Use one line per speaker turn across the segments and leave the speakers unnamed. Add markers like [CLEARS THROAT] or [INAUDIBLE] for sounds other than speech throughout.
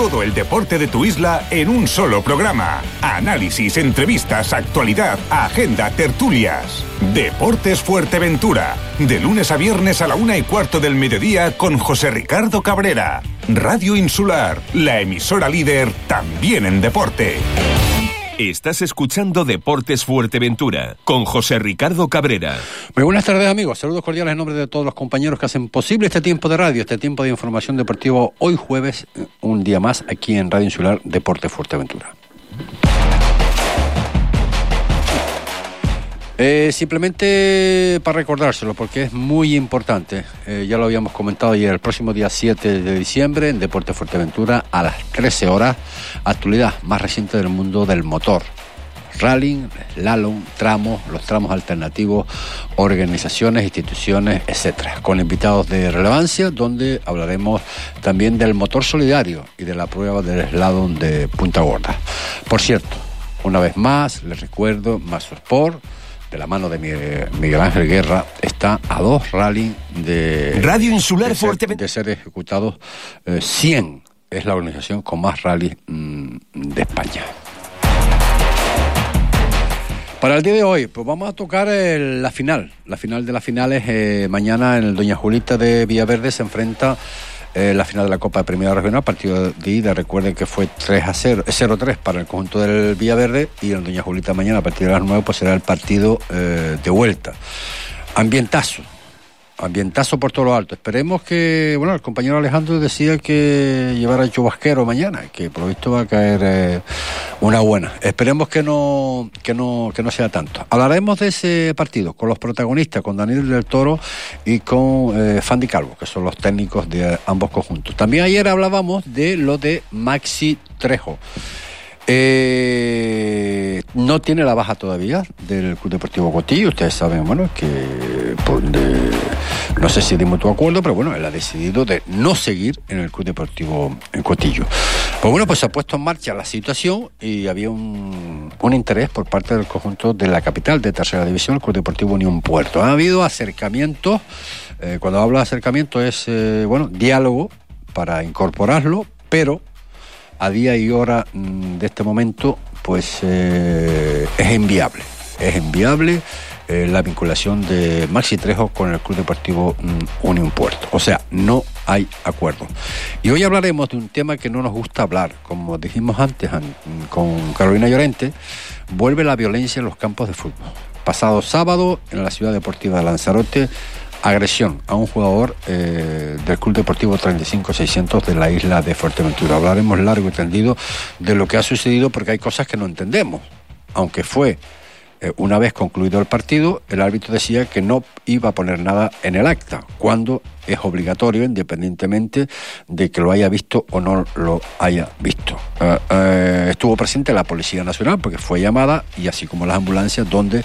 Todo el deporte de tu isla en un solo programa. Análisis, entrevistas, actualidad, agenda, tertulias. Deportes Fuerteventura. De lunes a viernes a la una y cuarto del mediodía con José Ricardo Cabrera. Radio Insular, la emisora líder también en deporte. Estás escuchando Deportes Fuerteventura con José Ricardo Cabrera.
Muy buenas tardes amigos, saludos cordiales en nombre de todos los compañeros que hacen posible este tiempo de radio, este tiempo de información deportiva hoy jueves, un día más aquí en Radio Insular Deportes Fuerteventura. Eh, simplemente para recordárselo, porque es muy importante, eh, ya lo habíamos comentado ayer, el próximo día 7 de diciembre en Deporte Fuerteventura a las 13 horas, actualidad más reciente del mundo del motor. Rally, slalom, tramos, los tramos alternativos, organizaciones, instituciones, etcétera, con invitados de relevancia, donde hablaremos también del motor solidario y de la prueba del slalom de Punta Gorda. Por cierto, una vez más, les recuerdo, Mazo Sport de la mano de Miguel Ángel Guerra, está a dos rally de,
Radio Insular
de, ser, de ser ejecutados. 100 eh, es la organización con más rally mm, de España. Para el día de hoy, pues vamos a tocar el, la final. La final de las finales, eh, mañana en el Doña Julita de Villaverde se enfrenta eh, la final de la Copa de Primera Regional, partido de ida, recuerden que fue 3 a 0, 0-3 para el conjunto del Villaverde y en Doña Julita mañana a partir de las 9 pues será el partido eh, de vuelta. Ambientazo, ambientazo por todo lo alto. Esperemos que, bueno, el compañero Alejandro decía que llevara el chubasquero mañana, que por lo visto va a caer eh, una buena. Esperemos que no, que no, que no sea tanto. Hablaremos de ese partido con los protagonistas, con Daniel del Toro y con eh, Fandi Calvo, que son los técnicos de ambos conjuntos. También ayer hablábamos de lo de Maxi Trejo. Eh, no tiene la baja todavía del Club Deportivo Cotillo. Ustedes saben, bueno, que no sé si de mutuo acuerdo, pero bueno, él ha decidido de no seguir en el Club Deportivo Cotillo. Pues bueno, pues se ha puesto en marcha la situación y había un, un interés por parte del conjunto de la capital de tercera división, el Club Deportivo Unión Puerto. Ha habido acercamientos, eh, cuando hablo de acercamiento es, eh, bueno, diálogo para incorporarlo, pero a día y hora mm, de este momento, pues eh, es inviable. Es inviable eh, la vinculación de Maxi Trejo con el Club Deportivo mm, Unión Puerto. O sea, no hay acuerdo. Y hoy hablaremos de un tema que no nos gusta hablar. Como dijimos antes con Carolina Llorente, vuelve la violencia en los campos de fútbol. Pasado sábado, en la ciudad deportiva de Lanzarote, agresión a un jugador eh, del Club Deportivo 35-600 de la isla de Fuerteventura. Hablaremos largo y tendido de lo que ha sucedido porque hay cosas que no entendemos. Aunque fue eh, una vez concluido el partido, el árbitro decía que no iba a poner nada en el acta, cuando es obligatorio, independientemente de que lo haya visto o no lo haya visto. Uh, uh, estuvo presente la Policía Nacional porque fue llamada y así como las ambulancias donde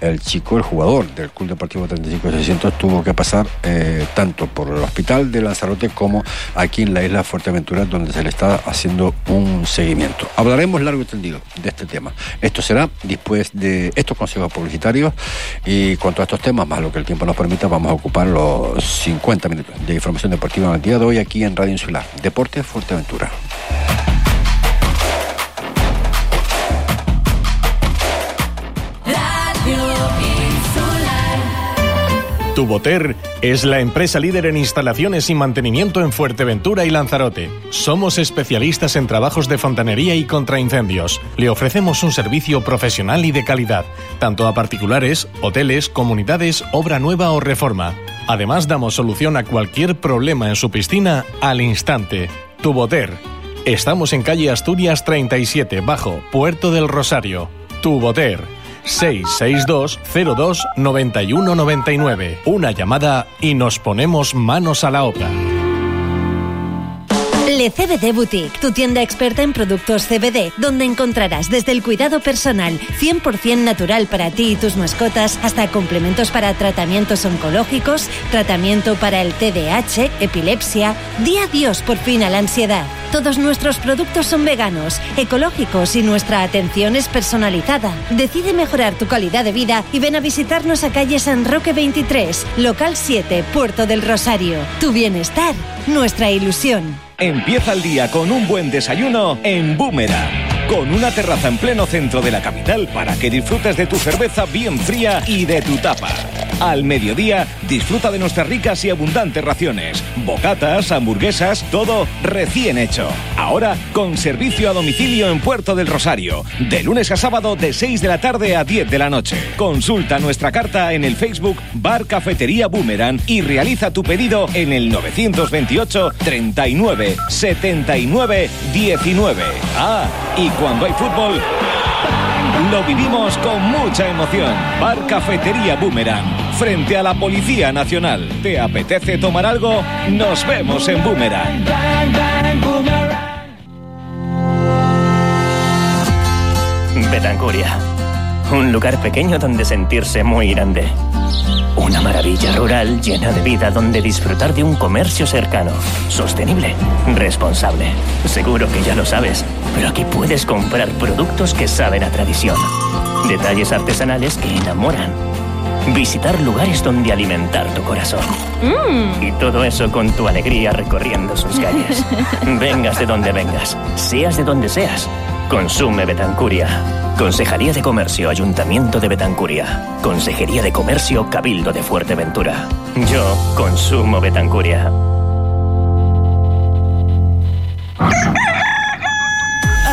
el chico, el jugador del Club Deportivo 35-600 tuvo que pasar eh, tanto por el hospital de Lanzarote como aquí en la isla Fuerteventura donde se le está haciendo un seguimiento. Hablaremos largo y tendido de este tema. Esto será después de estos consejos publicitarios y cuanto a estos temas, más lo que el tiempo nos permita, vamos a ocupar los 50 minutos de información deportiva en el día de hoy aquí en Radio Insular. Deporte Fuerteventura.
Tuboter es la empresa líder en instalaciones y mantenimiento en Fuerteventura y Lanzarote. Somos especialistas en trabajos de fontanería y contraincendios. Le ofrecemos un servicio profesional y de calidad, tanto a particulares, hoteles, comunidades, obra nueva o reforma. Además, damos solución a cualquier problema en su piscina al instante. Tuboter. Estamos en calle Asturias 37, bajo, Puerto del Rosario. Tuboter. 662 02 91 99. Una llamada y nos ponemos manos a la obra.
Le CBD Boutique, tu tienda experta en productos CBD, donde encontrarás desde el cuidado personal 100% natural para ti y tus mascotas hasta complementos para tratamientos oncológicos, tratamiento para el TDAH, epilepsia. Di adiós por fin a la ansiedad. Todos nuestros productos son veganos, ecológicos y nuestra atención es personalizada. Decide mejorar tu calidad de vida y ven a visitarnos a calle San Roque 23, local 7, Puerto del Rosario. Tu bienestar, nuestra ilusión.
Empieza el día con un buen desayuno en Boomerang con una terraza en pleno centro de la capital para que disfrutes de tu cerveza bien fría y de tu tapa. Al mediodía, disfruta de nuestras ricas y abundantes raciones, bocatas, hamburguesas, todo recién hecho. Ahora con servicio a domicilio en Puerto del Rosario, de lunes a sábado de 6 de la tarde a 10 de la noche. Consulta nuestra carta en el Facebook Bar Cafetería Boomerang y realiza tu pedido en el 928 39 79 19. Ah, y cuando hay fútbol, lo vivimos con mucha emoción. Bar Cafetería Boomerang, frente a la Policía Nacional. ¿Te apetece tomar algo? Nos vemos en Boomerang.
Betancuria, un lugar pequeño donde sentirse muy grande. Una maravilla rural llena de vida donde disfrutar de un comercio cercano, sostenible, responsable. Seguro que ya lo sabes, pero aquí puedes comprar productos que saben a tradición. Detalles artesanales que enamoran. Visitar lugares donde alimentar tu corazón. Y todo eso con tu alegría recorriendo sus calles. [LAUGHS] vengas de donde vengas, seas de donde seas. Consume Betancuria. Consejería de Comercio, Ayuntamiento de Betancuria. Consejería de Comercio, Cabildo de Fuerteventura. Yo consumo Betancuria.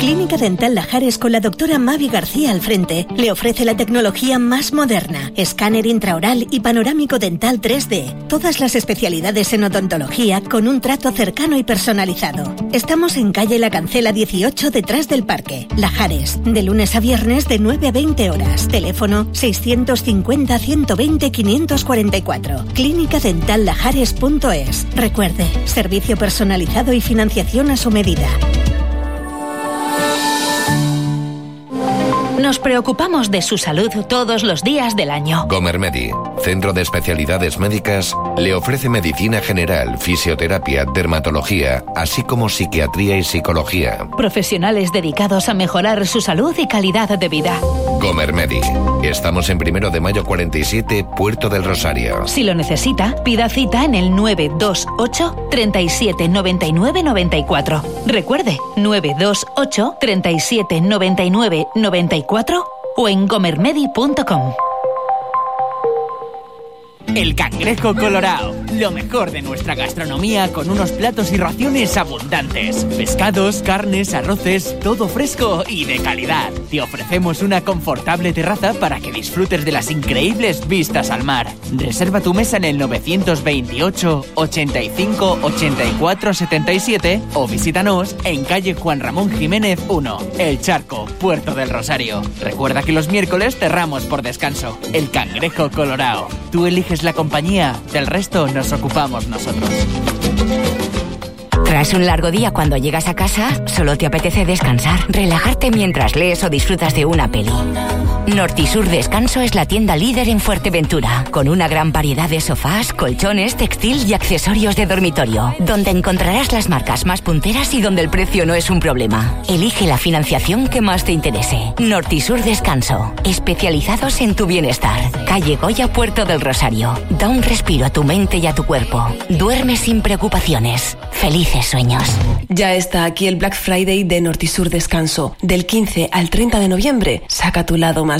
Clínica Dental Lajares con la doctora Mavi García al frente le ofrece la tecnología más moderna, escáner intraoral y panorámico dental 3D. Todas las especialidades en odontología con un trato cercano y personalizado. Estamos en calle La Cancela 18 detrás del parque. Lajares, de lunes a viernes de 9 a 20 horas. Teléfono 650 120 544. Clínicadentallajares.es. Recuerde, servicio personalizado y financiación a su medida.
Nos preocupamos de su salud todos los días del año.
Centro de especialidades médicas, le ofrece medicina general, fisioterapia, dermatología, así como psiquiatría y psicología.
Profesionales dedicados a mejorar su salud y calidad de vida.
Gomermedi, estamos en primero de mayo 47, Puerto del Rosario.
Si lo necesita, pida cita en el 928 37 99 94. Recuerde, 928 37 99 94 o en gomermedi.com.
El cangrejo colorado, lo mejor de nuestra gastronomía con unos platos y raciones abundantes. Pescados, carnes, arroces, todo fresco y de calidad. Te ofrecemos una confortable terraza para que disfrutes de las increíbles vistas al mar. Reserva tu mesa en el 928 85 84 77 o visítanos en calle Juan Ramón Jiménez 1, El Charco, Puerto del Rosario. Recuerda que los miércoles cerramos por descanso. El cangrejo colorado. Tú eliges la compañía, del resto nos ocupamos nosotros.
Tras un largo día cuando llegas a casa, solo te apetece descansar, relajarte mientras lees o disfrutas de una peli. Nortisur Descanso es la tienda líder en Fuerteventura, con una gran variedad de sofás, colchones, textil y accesorios de dormitorio, donde encontrarás las marcas más punteras y donde el precio no es un problema. Elige la financiación que más te interese. Nortisur Descanso, especializados en tu bienestar. Calle Goya, Puerto del Rosario. Da un respiro a tu mente y a tu cuerpo. Duerme sin preocupaciones. Felices sueños.
Ya está aquí el Black Friday de Nortisur Descanso. Del 15 al 30 de noviembre, saca tu lado más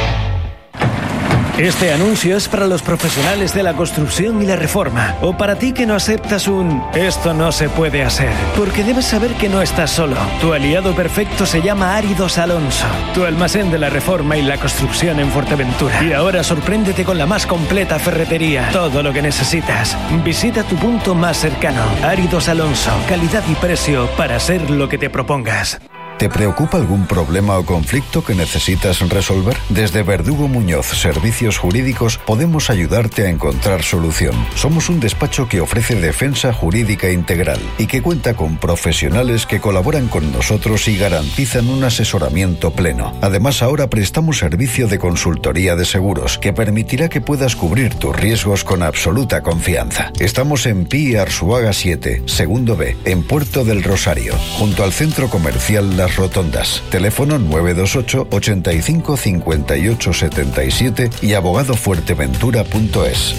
Este anuncio es para los profesionales de la construcción y la reforma, o para ti que no aceptas un esto no se puede hacer, porque debes saber que no estás solo. Tu aliado perfecto se llama Áridos Alonso, tu almacén de la reforma y la construcción en Fuerteventura. Y ahora sorpréndete con la más completa ferretería, todo lo que necesitas. Visita tu punto más cercano. Áridos Alonso, calidad y precio para hacer lo que te propongas.
¿Te preocupa algún problema o conflicto que necesitas resolver? Desde Verdugo Muñoz Servicios Jurídicos podemos ayudarte a encontrar solución. Somos un despacho que ofrece defensa jurídica integral y que cuenta con profesionales que colaboran con nosotros y garantizan un asesoramiento pleno. Además, ahora prestamos servicio de consultoría de seguros que permitirá que puedas cubrir tus riesgos con absoluta confianza. Estamos en Pi Arsuaga 7, segundo B, en Puerto del Rosario, junto al centro comercial Las Rotondas. Teléfono 928 85 58 77 y abogadofuerteventura.es.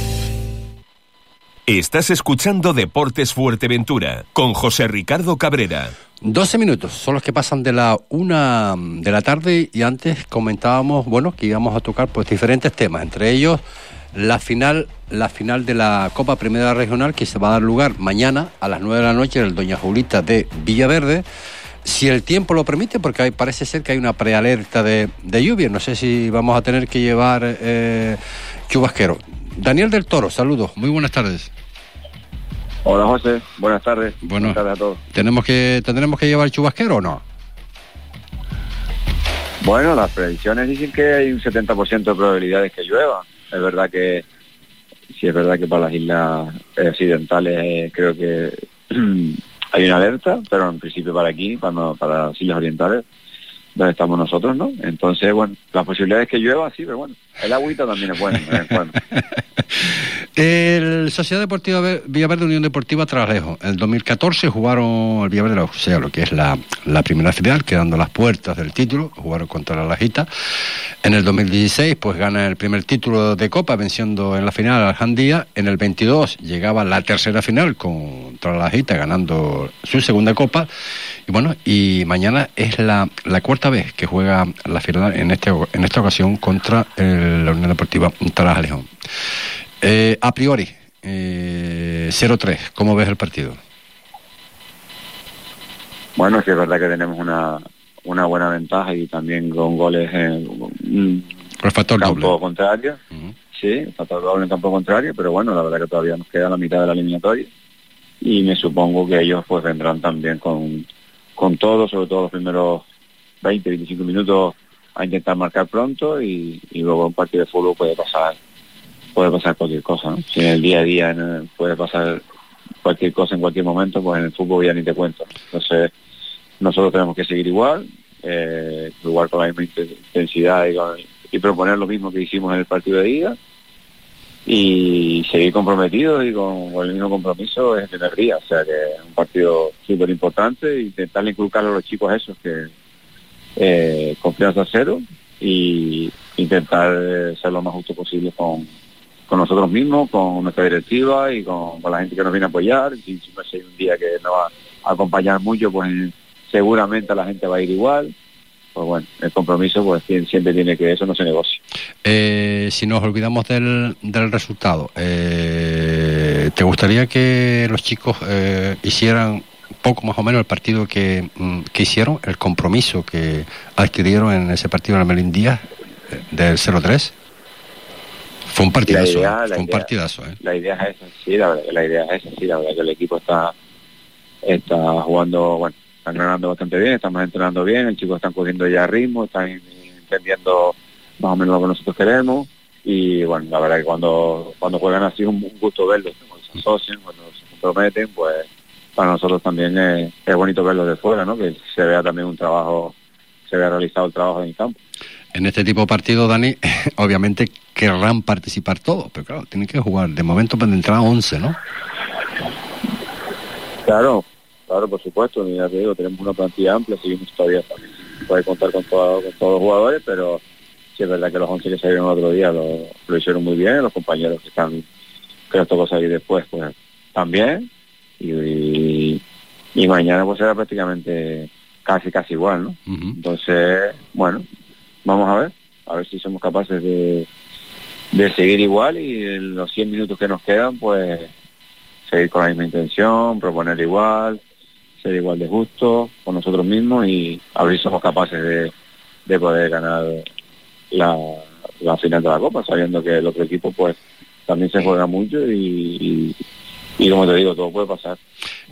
Estás escuchando Deportes Fuerteventura con José Ricardo Cabrera.
12 minutos son los que pasan de la una de la tarde y antes comentábamos, bueno, que íbamos a tocar pues diferentes temas, entre ellos la final, la final de la Copa Primera Regional que se va a dar lugar mañana a las 9 de la noche en el Doña Julita de Villaverde. Si el tiempo lo permite, porque hay, parece ser que hay una prealerta de, de lluvia, no sé si vamos a tener que llevar eh, chubasquero. Daniel del Toro, saludos, muy buenas tardes.
Hola José, buenas tardes.
Bueno,
buenas tardes a todos.
¿Tenemos que, ¿Tendremos que llevar chubasquero o no?
Bueno, las predicciones dicen que hay un 70% de probabilidades que llueva. Es verdad que, sí es verdad que para las islas occidentales eh, creo que [CLEARS THROAT] hay una alerta, pero en principio para aquí, para, para las orientales, donde estamos nosotros, ¿no? Entonces, bueno, las posibilidades que llueva, sí, pero bueno, el agüita también es bueno. vez en cuando.
El Sociedad Deportiva Ve- Villaverde Unión Deportiva Traslejo. En el 2014 jugaron el Villaverde, o sea, lo que es la, la primera final, quedando las puertas del título, jugaron contra la Lajita. En el 2016, pues gana el primer título de Copa, venciendo en la final al Jandía. En el 22 llegaba la tercera final contra la Lajita, ganando su segunda Copa. Y bueno, y mañana es la, la cuarta vez que juega la final en, este, en esta ocasión contra el- la Unión Deportiva Traslejo. Eh, a priori, eh, 0-3, ¿cómo ves el partido?
Bueno, sí es verdad que tenemos una, una buena ventaja y también con goles en
El factor
campo
doble.
contrario. Sí, factor doble en campo contrario, pero bueno, la verdad que todavía nos queda la mitad de la eliminatoria y me supongo que ellos pues vendrán también con, con todo, sobre todo los primeros 20, 25 minutos a intentar marcar pronto y, luego un partido de fútbol puede pasar puede pasar cualquier cosa. Si en el día a día puede pasar cualquier cosa en cualquier momento, pues en el fútbol ya ni te cuento. Entonces, nosotros tenemos que seguir igual, eh, jugar con la misma inten- intensidad y, proponer lo mismo que hicimos en el partido de ida y seguir comprometidos y con, el mismo compromiso es el día. O sea que es un partido súper importante e intentar a los chicos esos que eh, confianza cero y intentar eh, ser lo más justo posible con, con nosotros mismos, con nuestra directiva y con, la gente que nos viene a apoyar. Si, si no hay un día que nos va a acompañar mucho, pues seguramente la gente va a ir igual. Pues bueno, el compromiso pues siempre tiene que eso no se negocia.
Eh, si nos olvidamos del, del resultado, eh, ¿te gustaría que los chicos eh, hicieran poco más o menos el partido que, mm, que hicieron, el compromiso que adquirieron en ese partido en el Melín Díaz eh, del 0-3? Fue un partidazo,
idea-
¿eh?
la
fue un
idea-
partidazo. ¿eh?
La idea es esa, sí, la verdad la idea es esa, sí, la verdad que el equipo está está jugando, bueno, están ganando bastante bien, estamos entrenando bien, el chicos están cogiendo ya ritmo, están entendiendo más o menos lo que nosotros queremos y bueno, la verdad que cuando cuando juegan así es un, un gusto verlos, ¿no? cuando se asocian, cuando se comprometen, pues para nosotros también es, es bonito verlos de fuera, ¿no? Que se vea también un trabajo, se vea realizado el trabajo en el campo.
En este tipo de partido, Dani, [LAUGHS] obviamente querrán participar todos, pero claro, tienen que jugar. De momento pueden entrar 11, ¿no?
Claro, claro, por supuesto, ya te digo, tenemos una plantilla amplia, seguimos todavía puede contar con, todo- con todos los jugadores, pero sí es verdad que los 11 que salieron el otro día lo, lo hicieron muy bien, los compañeros que están, que les tocó salir después, pues también, y, y, mañana pues será prácticamente casi casi igual, ¿no? Entonces, bueno, vamos a ver, a ver si somos capaces de, de seguir igual y en los 100 minutos que nos quedan, pues seguir con la misma intención, proponer igual, ser igual de justo con nosotros mismos y a ver si somos capaces de, de poder ganar la, la final de la Copa, sabiendo que el otro equipo pues también se juega mucho y, y, como te digo, todo puede pasar.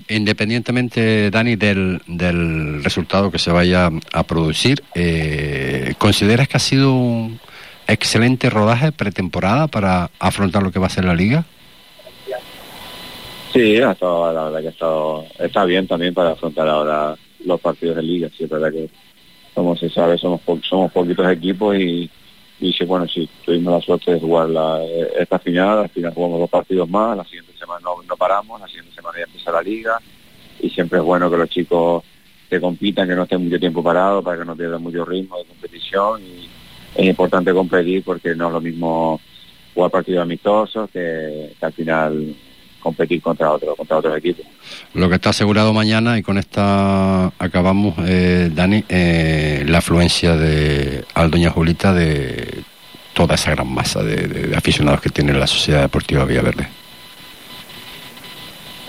Independientemente, Dani, del, del resultado que se vaya a producir, eh, ¿consideras que ha sido un excelente rodaje pretemporada para afrontar lo que va a ser la liga?
Sí, ha estado, la verdad que ha estado, está bien también para afrontar ahora los partidos de liga. Sí, es verdad que, como se sabe, somos, somos poquitos equipos y, y sí, bueno, sí, tuvimos la suerte de jugar la, esta final, al final jugamos dos partidos más, la siguiente semana no, paramos, la siguiente semana ya empieza la liga y siempre es bueno que los chicos que compitan, que no estén mucho tiempo parados para que no pierdan mucho ritmo de competición y es importante competir porque no es lo mismo jugar partidos amistosos que, al final competir contra otros contra otros equipos.
Lo que está asegurado mañana y con esta acabamos, eh, Dani, eh, la afluencia de Aldoña Julita de toda esa gran masa de, aficionados que tiene la Sociedad Deportiva Villaverde.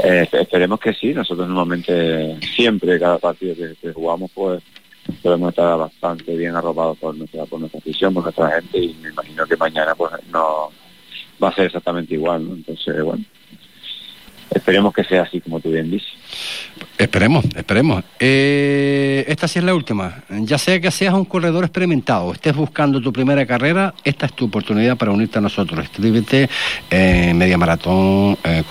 Eh, esperemos que sí, nosotros normalmente siempre cada partido que, jugamos pues podemos estar bastante bien arropados por nuestra por nuestra afición, por nuestra gente y me imagino que mañana pues no va a ser exactamente igual, entonces bueno Esperemos que sea así como tú bien dices.
Esperemos, esperemos. Eh, esta sí es la última. Ya sea que seas un corredor experimentado, estés buscando tu primera carrera, esta es tu oportunidad para unirte a nosotros. Escríbete en mediamaratón, eh,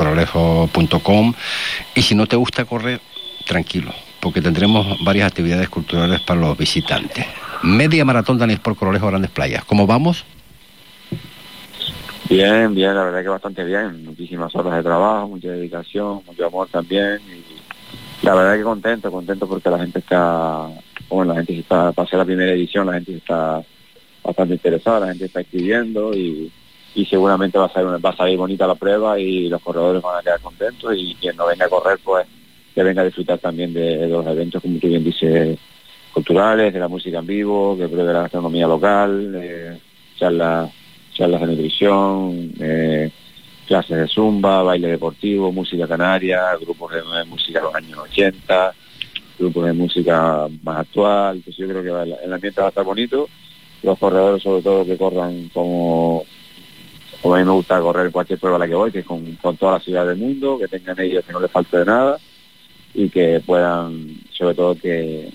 y si no te gusta correr, tranquilo, porque tendremos varias actividades culturales para los visitantes. Media Maratón Daniel por Corolejo Grandes Playas. ¿Cómo vamos?
Bien, bien, la verdad que bastante bien. Muchísimas horas de trabajo, mucha dedicación, mucho amor también. Y la verdad que contento, contento porque la gente está, bueno, la gente está, para la primera edición, la gente está bastante interesada, la gente está escribiendo y, y seguramente va a, ser, va a salir bonita la prueba y los corredores van a quedar contentos y quien no venga a correr, pues que venga a disfrutar también de, los eventos, como tú bien dices, culturales, de la música en vivo, que pruebe la gastronomía local, eh, charlas charlas de nutrición, eh, clases de zumba, baile deportivo, música canaria, grupos de, música de los años 80, grupos de música más actual. Entonces yo creo que el, ambiente va a estar bonito. Los corredores sobre todo que corran como como a mí me gusta correr cualquier prueba a la que voy, que es con, con toda la ciudad del mundo, que tengan ellos que no les falte de nada y que puedan, sobre todo que,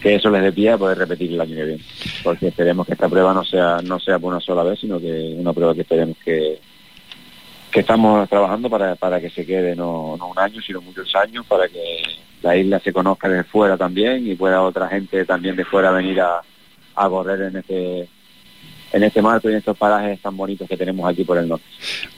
que eso les dé pie a poder repetir el año que viene. Porque esperemos que esta prueba no sea no sea por una sola vez, sino que una prueba que esperemos que que estamos trabajando para, para que se quede no, no un año, sino muchos años, para que la isla se conozca desde fuera también y pueda otra gente también de fuera venir a, a correr en este en este marco y en estos parajes tan bonitos que tenemos aquí por el norte.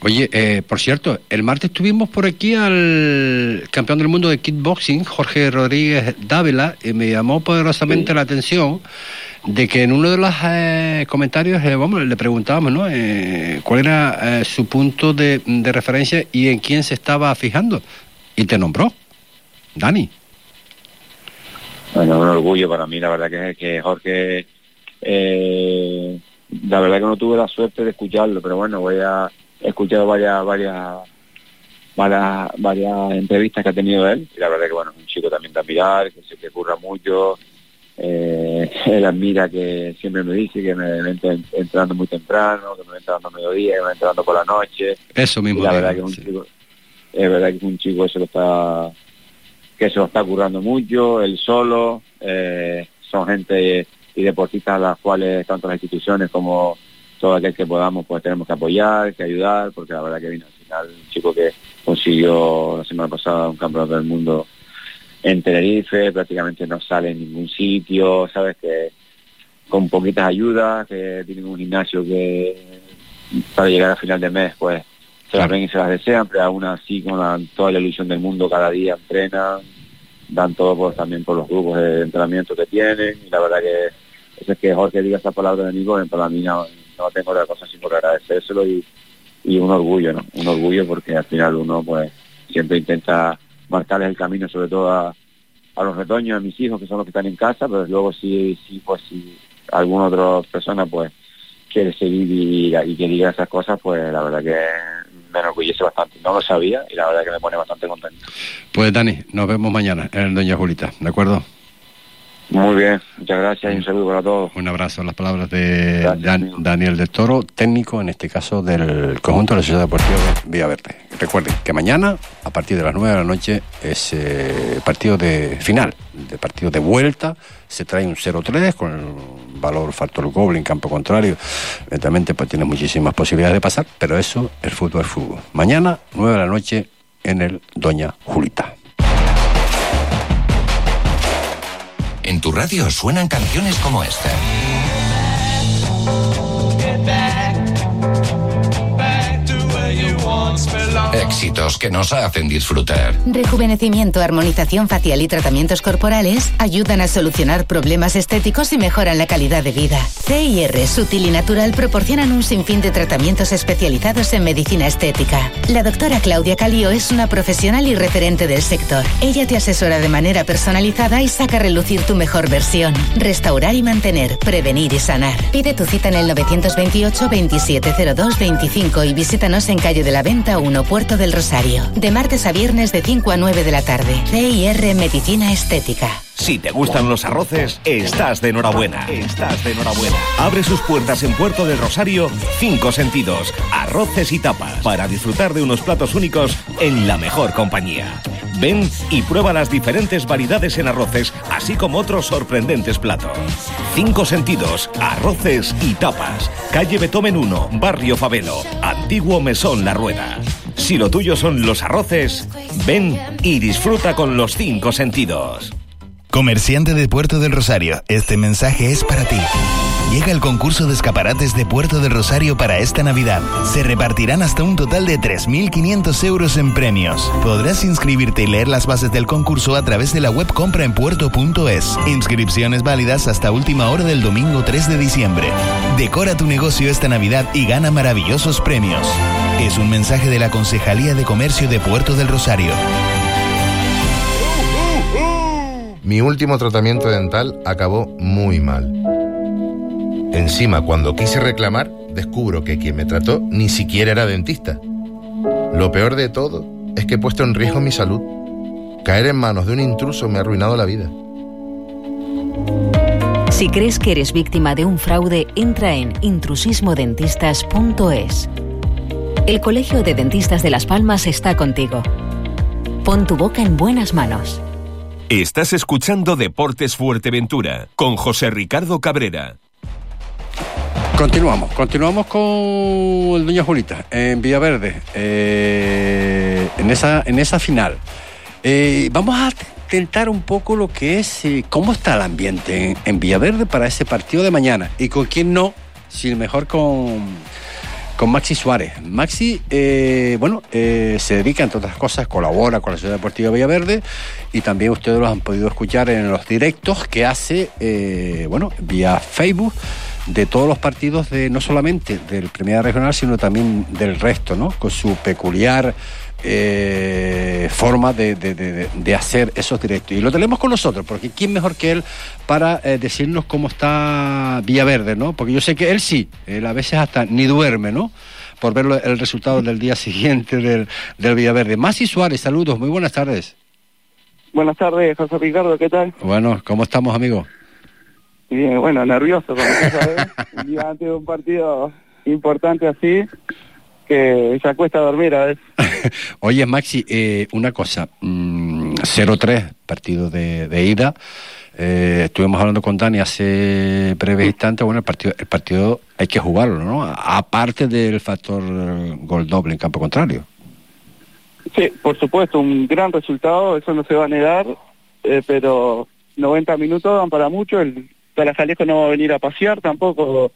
Oye, eh, por cierto, el martes tuvimos por aquí al campeón del mundo de kickboxing, Jorge Rodríguez Dávila, y me llamó poderosamente la atención de que en uno de los eh, comentarios, eh, vamos, le preguntábamos, ¿no? ¿Cuál era su punto de, referencia y en quién se estaba fijando? Y te nombró, Dani.
Bueno, un orgullo para mí, la verdad que, que Jorge eh, la verdad que no tuve la suerte de escucharlo, pero bueno, voy a he escuchado varias, varias, varias, varias entrevistas que ha tenido él, y la verdad que bueno, es un chico también de admirar, que se que curra mucho, eh, [LAUGHS] él admira que siempre me dice que me, me entrando muy temprano, que me va entrando a mediodía, que me va entrando por la noche.
Eso mismo.
la verdad que es un chico, es verdad que es un chico que se lo está, que se lo está currando mucho, él solo, eh, son gente y deportistas a las cuales tanto las instituciones como todo aquel que podamos pues tenemos que apoyar, que ayudar, porque la verdad que vino al final un chico que consiguió la semana pasada un campeonato del mundo en Tenerife, prácticamente no sale en ningún sitio, sabes que con poquitas ayudas, que tienen un gimnasio que para llegar a final de mes pues se las ven y se las desean, pero aún así con toda la ilusión del mundo cada día entrenan, dan todo pues, también por los grupos de entrenamiento que tienen y la verdad que es que Jorge diga esa palabra de pues para mí no, tengo otra cosa sino agradecérselo y, y un orgullo, ¿no? Un orgullo porque al final uno pues siempre intenta marcarles el camino sobre todo a, a los retoños, a mis hijos que son los que están en casa, pero luego sí, sí pues si alguna otra persona pues quiere seguir y, y que diga esas cosas, pues la verdad que me enorgullece bastante. No lo sabía y la verdad que me pone bastante contento.
Pues Dani, nos vemos mañana en Doña Julita, ¿de acuerdo?
Muy bien, muchas gracias y un saludo para todos.
Un abrazo. Las palabras de Dan- Daniel de Toro, técnico en este caso del conjunto de la Sociedad Deportiva de Villaverde. Recuerden que mañana, a partir de las 9 de la noche, es eh, partido de final, de partido de vuelta. Se trae un 0-3 con el valor factor Goblin, campo contrario. Evidentemente, pues tiene muchísimas posibilidades de pasar, pero eso, el fútbol es fútbol. Mañana, 9 de la noche, en el Doña Julita.
En tu radio suenan canciones como esta. Éxitos que nos hacen disfrutar.
Rejuvenecimiento, armonización facial y tratamientos corporales ayudan a solucionar problemas estéticos y mejoran la calidad de vida. CIR, Sutil y Natural proporcionan un sinfín de tratamientos especializados en medicina estética. La doctora Claudia Calío es una profesional y referente del sector. Ella te asesora de manera personalizada y saca a relucir tu mejor versión. Restaurar y mantener, prevenir y sanar. Pide tu cita en el 928 2702 25 y visítanos en calle de la Venta 1, Puerto del Rosario. De martes a viernes de 5 a 9 de la tarde. CIR Medicina Estética.
Si te gustan los arroces, estás de enhorabuena. Estás de enhorabuena. Abre sus puertas en Puerto del Rosario, cinco sentidos, arroces y tapas, para disfrutar de unos platos únicos en la mejor compañía. Ven y prueba las diferentes variedades en arroces, así como otros sorprendentes platos. Cinco sentidos, arroces y tapas. Calle Betomen 1, Barrio Favelo, Antiguo Mesón La Rueda. Si lo tuyo son los arroces, ven y disfruta con los cinco sentidos.
Comerciante de Puerto del Rosario, este mensaje es para ti. Llega el concurso de escaparates de Puerto del Rosario para esta Navidad. Se repartirán hasta un total de 3.500 euros en premios. Podrás inscribirte y leer las bases del concurso a través de la web compraenpuerto.es. Inscripciones válidas hasta última hora del domingo 3 de diciembre. Decora tu negocio esta Navidad y gana maravillosos premios. Es un mensaje de la Concejalía de Comercio de Puerto del Rosario.
Mi último tratamiento dental acabó muy mal. Encima, cuando quise reclamar, descubro que quien me trató ni siquiera era dentista. Lo peor de todo es que he puesto en riesgo mi salud. Caer en manos de un intruso me ha arruinado la vida.
Si crees que eres víctima de un fraude, entra en intrusismodentistas.es. El Colegio de Dentistas de Las Palmas está contigo. Pon tu boca en buenas manos.
Estás escuchando Deportes Fuerteventura con José Ricardo Cabrera.
Continuamos, continuamos con el Doña Julita en Villaverde, eh, en, esa, en esa final. Eh, vamos a tentar un poco lo que es eh, cómo está el ambiente en, en Villaverde para ese partido de mañana y con quién no, si mejor con, con Maxi Suárez. Maxi, eh, bueno, eh, se dedica, entre otras cosas, colabora con la Ciudad Deportiva Villaverde y también ustedes los han podido escuchar en los directos que hace, eh, bueno, vía Facebook de todos los partidos de no solamente del Primera Regional, sino también del resto, ¿no? Con su peculiar eh, forma de, de- de- de hacer esos directos. Y lo tenemos con nosotros, porque ¿quién mejor que él para eh, decirnos cómo está Villaverde, ¿no? Porque yo sé que él sí, él a veces hasta ni duerme, ¿no? Por ver el resultado del día [LAUGHS] siguiente del, del Villaverde. Masi Suárez, saludos, muy buenas tardes.
Buenas tardes, José Ricardo, ¿qué tal?
Bueno, ¿cómo estamos, amigo?
Bien, bueno, nervioso, como ya sabes, [LAUGHS] día antes de un partido importante así, que se acuesta a dormir a veces. [LAUGHS]
Oye, Maxi, eh, una cosa, mm, 0-3, partido de, de ida. Eh, estuvimos hablando con Dani hace breves instantes. Bueno, el partido, el partido hay que jugarlo, ¿no? Aparte del factor gol doble en campo contrario.
Sí, por supuesto, un gran resultado, eso no se va a negar, eh, pero 90 minutos dan para mucho, el Tarajalejo no va a venir a pasear tampoco,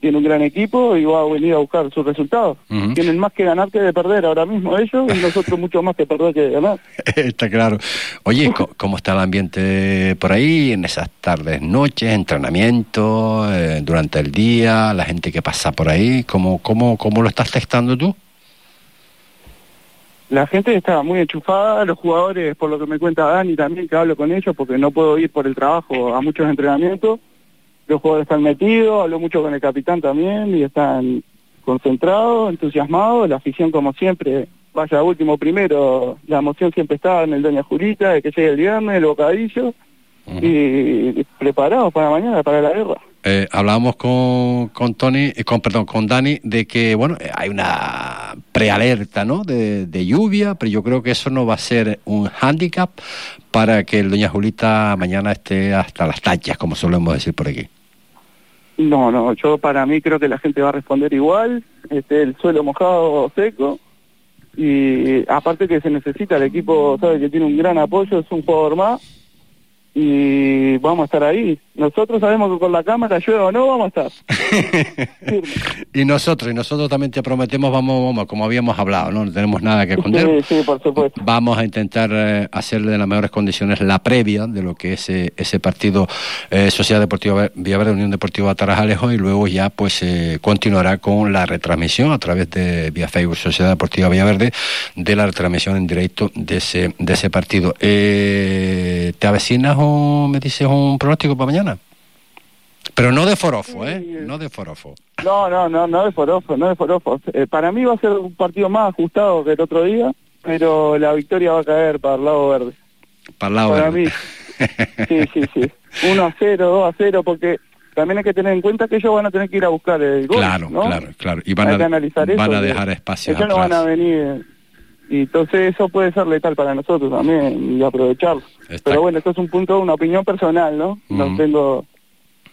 tiene un gran equipo y va a venir a buscar sus resultados. Tienen más que ganar que de perder ahora mismo ellos y nosotros mucho más que perder que de ganar. [LAUGHS]
Está claro. Oye, ¿cómo está el ambiente por ahí en esas tardes, noches, entrenamiento, eh, durante el día, la gente que pasa por ahí? ¿Cómo, cómo, cómo lo estás testando tú?
La gente está muy enchufada, los jugadores, por lo que me cuenta Dani también, que hablo con ellos, porque no puedo ir por el trabajo a muchos entrenamientos, los jugadores están metidos, habló mucho con el capitán también y están concentrados, entusiasmados, la afición como siempre, vaya último primero, la emoción siempre está en el Doña Julita, de que llegue el viernes, el bocadillo, y preparados para mañana, para la guerra.
Eh, hablábamos con, con Tony, eh, con perdón, con Dani, de que bueno, eh, hay una prealerta, ¿no? De, de, lluvia, pero yo creo que eso no va a ser un hándicap para que el Doña Julita mañana esté hasta las tallas, como solemos decir por aquí.
No, no, yo para mí creo que la gente va a responder igual, este, el suelo mojado seco, y aparte que se necesita, el equipo sabe que tiene un gran apoyo, es un jugador más, y vamos a estar ahí. Nosotros sabemos que con la cámara, llueva o no, vamos a estar. [LAUGHS]
y nosotros, y nosotros también te prometemos, vamos, vamos, como habíamos hablado, ¿no? No tenemos nada que esconder.
Sí, sí, por supuesto.
Vamos a intentar eh, hacerle de las mejores condiciones la previa de lo que es eh, ese partido eh, Sociedad Deportiva Villaverde, Unión Deportiva Tarajalejo, y luego ya pues eh, continuará con la retransmisión a través de vía Facebook Sociedad Deportiva Villaverde de la retransmisión en directo de ese, de ese partido. ¿Te avecinas o me dices un pronóstico para mañana? Pero no de forofo, ¿eh? No de forofo.
No, no, no, no de forofo, no de forofo. Eh, para mí va a ser un partido más ajustado que el otro día, pero la victoria va a caer para el lado verde.
Para el lado
para
verde.
mí. Sí, sí, sí. 1 a 0, 2 a 0, porque también hay que tener en cuenta que ellos van a tener que ir a buscar el gol.
Claro,
¿no?
claro, claro. Y van,
Hay
a,
analizar
van
eso,
a dejar espacio
Ellos no
atrás.
van a venir. Y entonces eso puede ser letal para nosotros también y aprovecharlo. Pero bueno, esto es un punto, una opinión personal, ¿no? No tengo...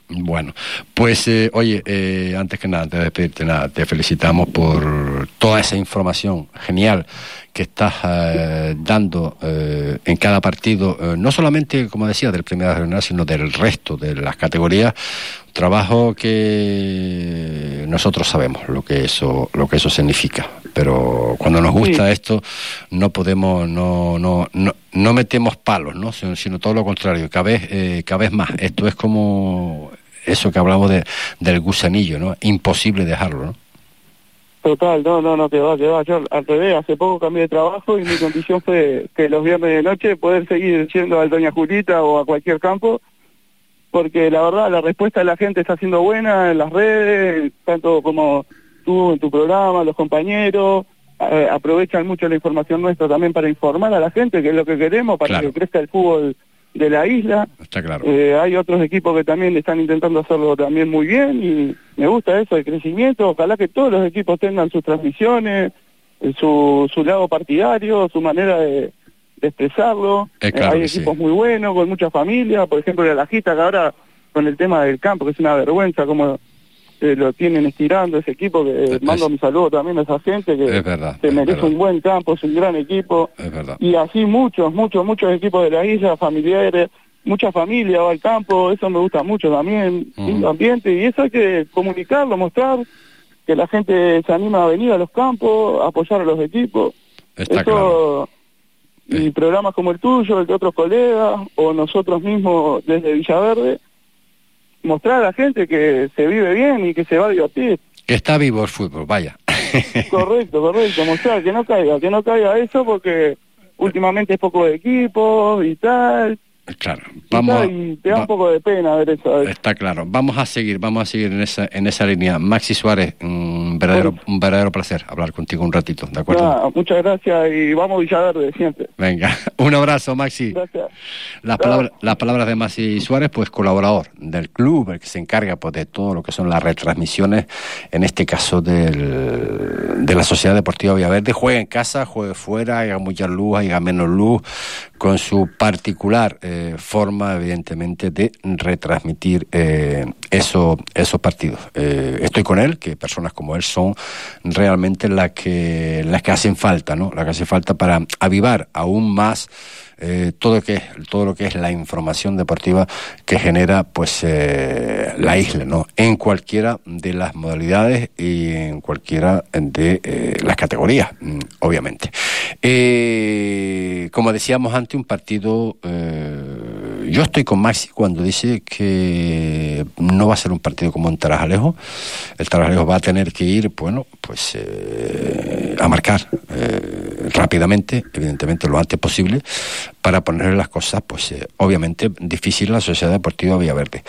Bueno, pues eh, oye, eh, antes que nada, antes de despedirte, nada, te felicitamos por toda esa información genial que estás eh, dando eh, en cada partido, eh, no solamente, como decía, del Primera Regional, sino del resto de las categorías. Trabajo que nosotros sabemos lo que eso, lo que eso significa. Pero cuando nos gusta esto, no podemos, no, no, no, no metemos palos, ¿no? Sino, sino todo lo contrario, cada vez, eh, cada vez más. Esto es como eso que hablamos de, del gusanillo, ¿no? Imposible dejarlo, ¿no?
Total, no, no, no, que va, que va. Yo al revés, hace poco cambié de trabajo y mi condición fue que los viernes de noche poder seguir yendo al Doña Julita o a cualquier campo, porque la verdad la respuesta de la gente está siendo buena en las redes, tanto como tú en tu programa, los compañeros, eh, aprovechan mucho la información nuestra también para informar a la gente, que es lo que queremos, para
Claro.
que crezca el fútbol de la isla.
Está claro.
Eh, hay otros equipos que también están intentando hacerlo también muy bien y me gusta eso, el crecimiento. Ojalá que todos los equipos tengan sus transmisiones, eh, su, su lado partidario, su manera de, de expresarlo.
Eh,
Eh,
claro
hay
sí.
equipos muy buenos, con mucha familia. Por ejemplo, la Lajita, que ahora con el tema del campo, que es una vergüenza como eh, lo tienen estirando ese equipo, que mando mi saludo también a esa gente que
verdad,
se merece
verdad.
un buen campo, es un gran equipo. Y así muchos, muchos, muchos equipos de la isla, familiares, mucha familia va al campo, eso me gusta mucho también, lindo ambiente, y eso hay que comunicarlo, mostrar que la gente se anima a venir a los campos, a apoyar a los equipos.
Está
eso, y programas como el tuyo, el de otros colegas, o nosotros mismos desde Villaverde, mostrar a la gente que se vive bien y que se va a divertir.
Que está vivo el fútbol, vaya. [LAUGHS]
Correcto, correcto, mostrar que no caiga, que no caiga eso porque últimamente es poco de equipo y tal.
Claro, vamos.
y te da
va-
un poco de pena ver eso.
Está claro. Vamos a seguir, vamos a seguir en esa, en esa línea. Maxi Suárez, un verdadero, un verdadero placer hablar contigo un ratito, ¿de acuerdo?
Muchas gracias y vamos Villaverde siempre.
Venga, [LAUGHS] un abrazo, Maxi.
Gracias.
Las palabras, las palabras de Maxi Suárez, pues colaborador del club, el que se encarga pues de todo lo que son las retransmisiones, en este caso del, de la Sociedad Deportiva Villaverde. Juegue en casa, juegue fuera, haya mucha luz, haya menos luz, con su particular eh, forma, evidentemente, de retransmitir eh, eso- esos partidos. Eh, estoy con él, que personas como él son realmente las que, las que hacen falta, ¿no? Las que hacen falta para avivar aún más eh, todo, que todo lo que es la información deportiva que genera pues eh, la isla, ¿no? En cualquiera de las modalidades y en cualquiera de eh, las categorías, mm, obviamente. Eh, como decíamos antes, un partido. eh, yo estoy con Maxi cuando dice que no va a ser un partido como en Tarajalejo. El Tarajalejo va a tener que ir, bueno, pues eh, a marcar. eh, rápidamente, evidentemente lo antes posible, para ponerle las cosas, pues eh, obviamente difícil la Sociedad Deportiva Villaverde.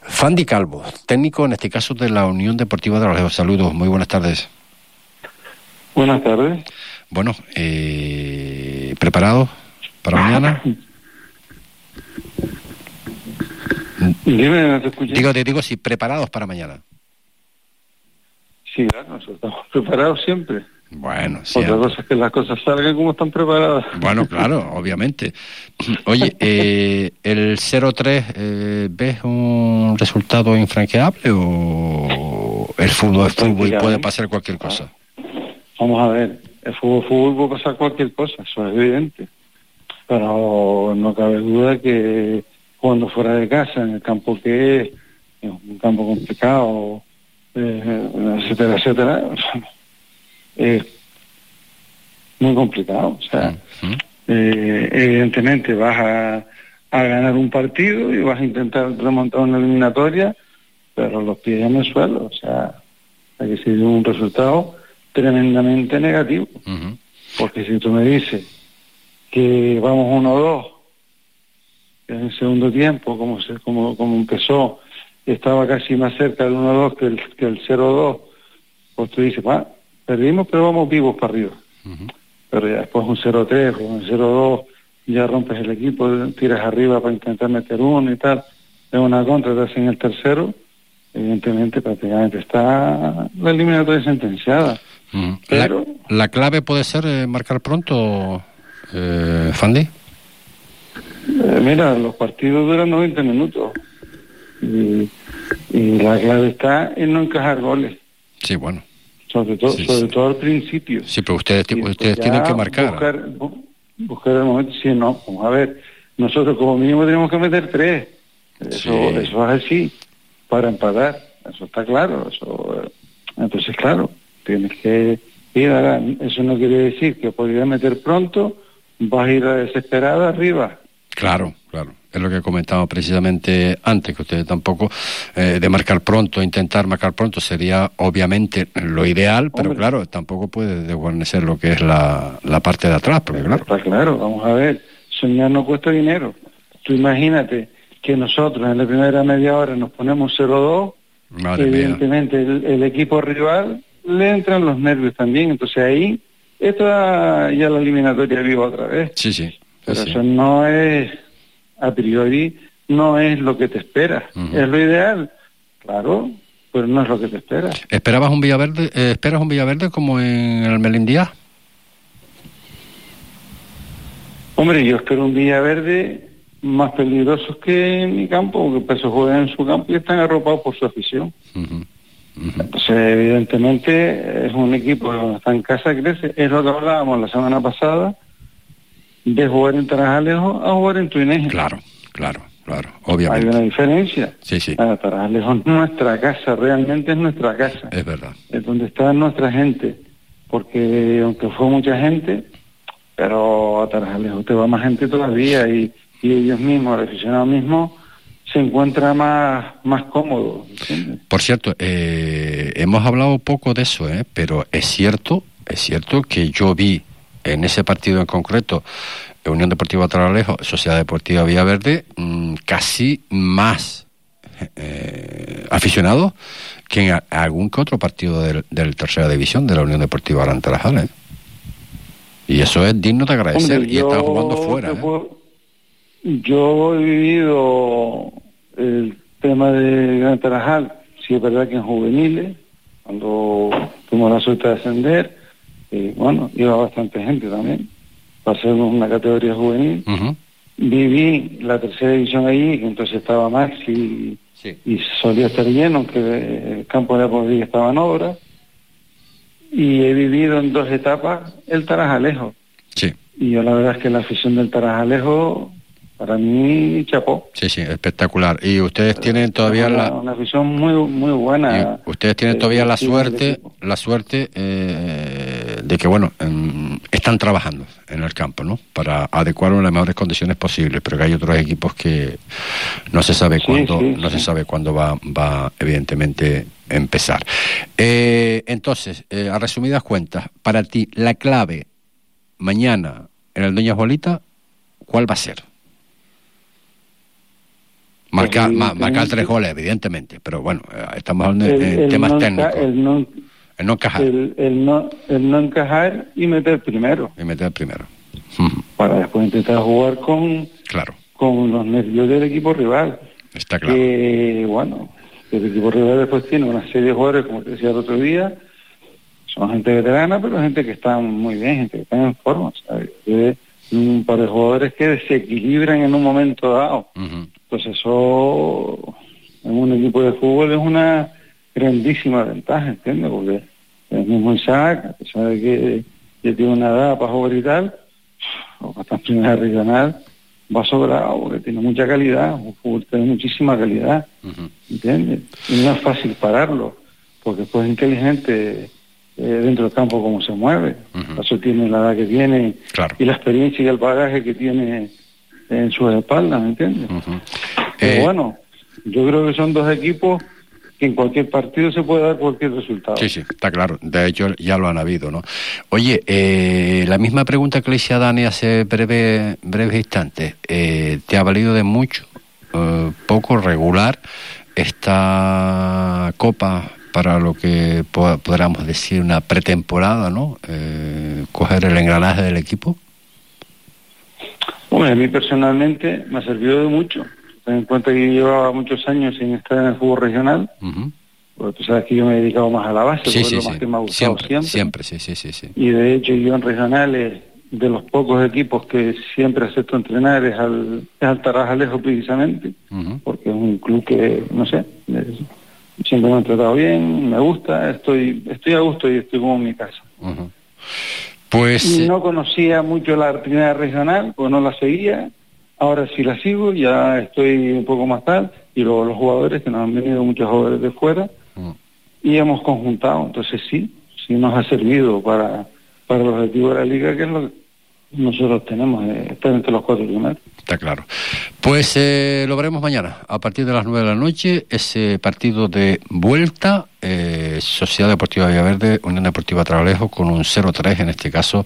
Fandi Calvo, técnico en este caso de la Unión Deportiva de los Saludos, muy buenas tardes.
Buenas tardes.
Bueno, eh, ¿preparados para mañana?
Dime, no te escuché.
Digo, te digo, sí, preparados para mañana.
Sí, claro, nosotros estamos preparados siempre.
Bueno, sí.
Otra cosa es que las cosas salgan como están preparadas.
Bueno, claro, [LAUGHS] obviamente. Oye, eh, ¿el 0-3 eh, ves un resultado infranqueable o el fútbol es fútbol puede pasar cualquier cosa?
Vamos a ver, el fútbol fútbol puede pasar cualquier cosa, eso es evidente. Pero no cabe duda que cuando fuera de casa, en el campo que es, es un campo complicado, eh, etcétera, etcétera, [LAUGHS] es muy complicado. O sea, eh, evidentemente vas a, a ganar un partido y vas a intentar remontar una eliminatoria, pero los pies en el suelo. O sea, hay que ser un resultado tremendamente negativo. Porque si tú me dices que vamos uno o dos en el segundo tiempo, como, se, como, como empezó, estaba casi más cerca del 1-2 que el, que el 0-2, pues tú dices, va, perdimos, pero vamos vivos para arriba. Pero ya después un 0-3 o un 0-2, ya rompes el equipo, tiras arriba para intentar meter uno y tal, es una contra, te hacen el tercero, evidentemente prácticamente está la eliminatoria sentenciada. Pero,
la, la, clave puede ser eh, marcar pronto, eh, Fandi.
Eh, mira, los partidos duran 90 minutos y, y, la clave está en no encajar goles.
Sí, bueno.
Sobre todo,
Sí,
sobre
sí.
todo al principio.
Sí, pero ustedes, tienen que marcar.
Buscar, bu- buscar el momento, si no, vamos a ver, nosotros como mínimo tenemos que meter tres. Eso, eso es así, para empatar. Eso está claro. Eso, eh, entonces, claro, tienes que ir a Eso no quiere decir que a meter pronto vas a ir a desesperada arriba.
Claro, claro. Es lo que comentaba precisamente antes, que ustedes tampoco, eh, de marcar pronto, intentar marcar pronto sería obviamente lo ideal, pero claro, tampoco puede desguarnecer lo que es la, la parte de atrás, porque claro.
Está claro, vamos a ver, soñar no cuesta dinero. Tú imagínate que nosotros en la primera media hora nos ponemos 0-2,
Madre mía.
evidentemente el, el equipo rival le entran los nervios también, entonces ahí está ya la eliminatoria viva otra vez.
Sí, sí.
Pero
sí.
eso no es, a priori, no es lo que te espera. Es lo ideal, claro, pero no es lo que te espera.
¿Esperabas un Villaverde, eh, esperas un Villaverde como en el Melindía?
Hombre, yo espero un Villaverde más peligrosos que en mi campo, porque pues, juegan en su campo y están arropados por su afición. Entonces, evidentemente, es un equipo que está en casa crece. Es lo que hablábamos la semana pasada, de jugar en Tarajalejo a jugar en Tuineje.
Claro, claro, claro,
Hay
obviamente.
una diferencia.
Sí, sí.
Ah, Tarajalejo es nuestra casa, realmente es nuestra casa.
Es verdad.
Es donde está nuestra gente. Porque aunque fue mucha gente, pero a Tarajalejo te va más gente todavía y, y ellos mismos, el aficionado mismo, se encuentra más, más cómodo. ¿entiendes?
Por cierto, eh, hemos hablado poco de eso, ¿eh? pero es cierto, es cierto que yo vi en ese partido en concreto, Unión Deportiva Taralejo, Sociedad Deportiva Villaverde, mm, casi más eh, aficionados que en a- algún que otro partido del, del tercera división de la Unión Deportiva Gran Tarajal, ¿eh? Y eso es digno de agradecer
Hombre,
y están
yo
jugando fuera.
te
¿eh?
puedo- Yo he vivido el tema de Gran Tarajal, sí es verdad que en juveniles, cuando tuvimos la suerte de ascender, eh, bueno, iba bastante gente también, ser una categoría juvenil. Viví la tercera división ahí, que entonces estaba Maxi y solía estar lleno, aunque el campo de la Podrilla estaba en obra. Y he vivido en dos etapas el Tarajalejo.
Sí.
Y yo la verdad es que la afición del Tarajalejo, para mí, chapó.
Sí, sí, espectacular. Y ustedes tienen todavía
una,
la,
una afición muy muy buena.
Ustedes tienen todavía la suerte, la suerte eh, de que bueno, están trabajando en el campo, ¿no? Para adecuarlo en las mejores condiciones posibles, pero que hay otros equipos que no se sabe
Sí,
cuándo,
sí,
no
sí.
se sabe cuándo va, va evidentemente empezar. Eh, entonces, eh, a resumidas cuentas, para ti la clave mañana en el Doña Bolita, ¿cuál va a ser? Marcar, ma- marcar tres goles, evidentemente, pero bueno, eh, estamos hablando de temas
no
técnicos.
el no-
El no encajar
el, el no, el no encajar y meter primero,
y meter primero. [LAUGHS]
para después intentar jugar con,
Claro.
con los nervios del equipo rival.
Está claro.
Que, bueno, el equipo rival después tiene una serie de jugadores, como te decía el otro día, son gente veterana, pero gente que está muy bien, gente que está en forma. ¿sabes? Que, Un par de jugadores que desequilibran en un momento dado. Pues eso en un equipo de fútbol es una grandísima ventaja, ¿entiendes? Porque el mismo Isaac, a pesar de que ya tiene una edad para jugar y tal, o para estar en primera regional, va sobrado, porque tiene mucha calidad, un fútbol tiene muchísima calidad, ¿entiendes? Y no es fácil pararlo, porque pues es inteligente eh, dentro del campo cómo se mueve. Por Eso tiene la edad que tiene y la experiencia y el bagaje que tiene en sus espaldas, ¿me entiendes? Pero bueno, yo creo que son dos equipos que en cualquier partido se puede dar cualquier resultado.
Sí, sí, está claro. De hecho, ya lo han habido, ¿no? Oye, eh, la misma pregunta que le hice a Dani hace breve, breves instantes. Eh, ¿Te ha valido de mucho, eh, poco, regular esta copa para lo que po- podríamos decir una pretemporada, ¿no? Eh, coger el engranaje del equipo.
Bueno, a mí personalmente me ha servido de mucho. Ten en cuenta que yo llevaba muchos años sin estar en el fútbol regional, porque tú sabes que yo me he dedicado más a la base,
Sí, sí,
lo más
sí.
que me ha gustado
Siempre,
siempre.
siempre, sí, sí, sí, sí.
Y de hecho yo en regionales, de los pocos equipos que siempre acepto entrenar es al, es al Tarajalejo precisamente, porque es un club que, no sé, es- siempre me han tratado bien, me gusta, estoy estoy a gusto y estoy como en mi casa.
Pues...
No conocía mucho la primera regional, pues no la seguía. Ahora sí la sigo, ya estoy un poco más tal. Y luego los jugadores, que nos han venido muchos jugadores de fuera, y hemos conjuntado. Entonces sí, sí nos ha servido para, para el objetivo de la liga, que es lo que nosotros tenemos, eh, entre los cuatro primeros.
Está claro. Pues eh, lo veremos mañana, a partir de las 9 de la noche, ese partido de vuelta, eh, Sociedad Deportiva Villaverde, Unión Deportiva Trabalejo, con un 0-3 en este caso,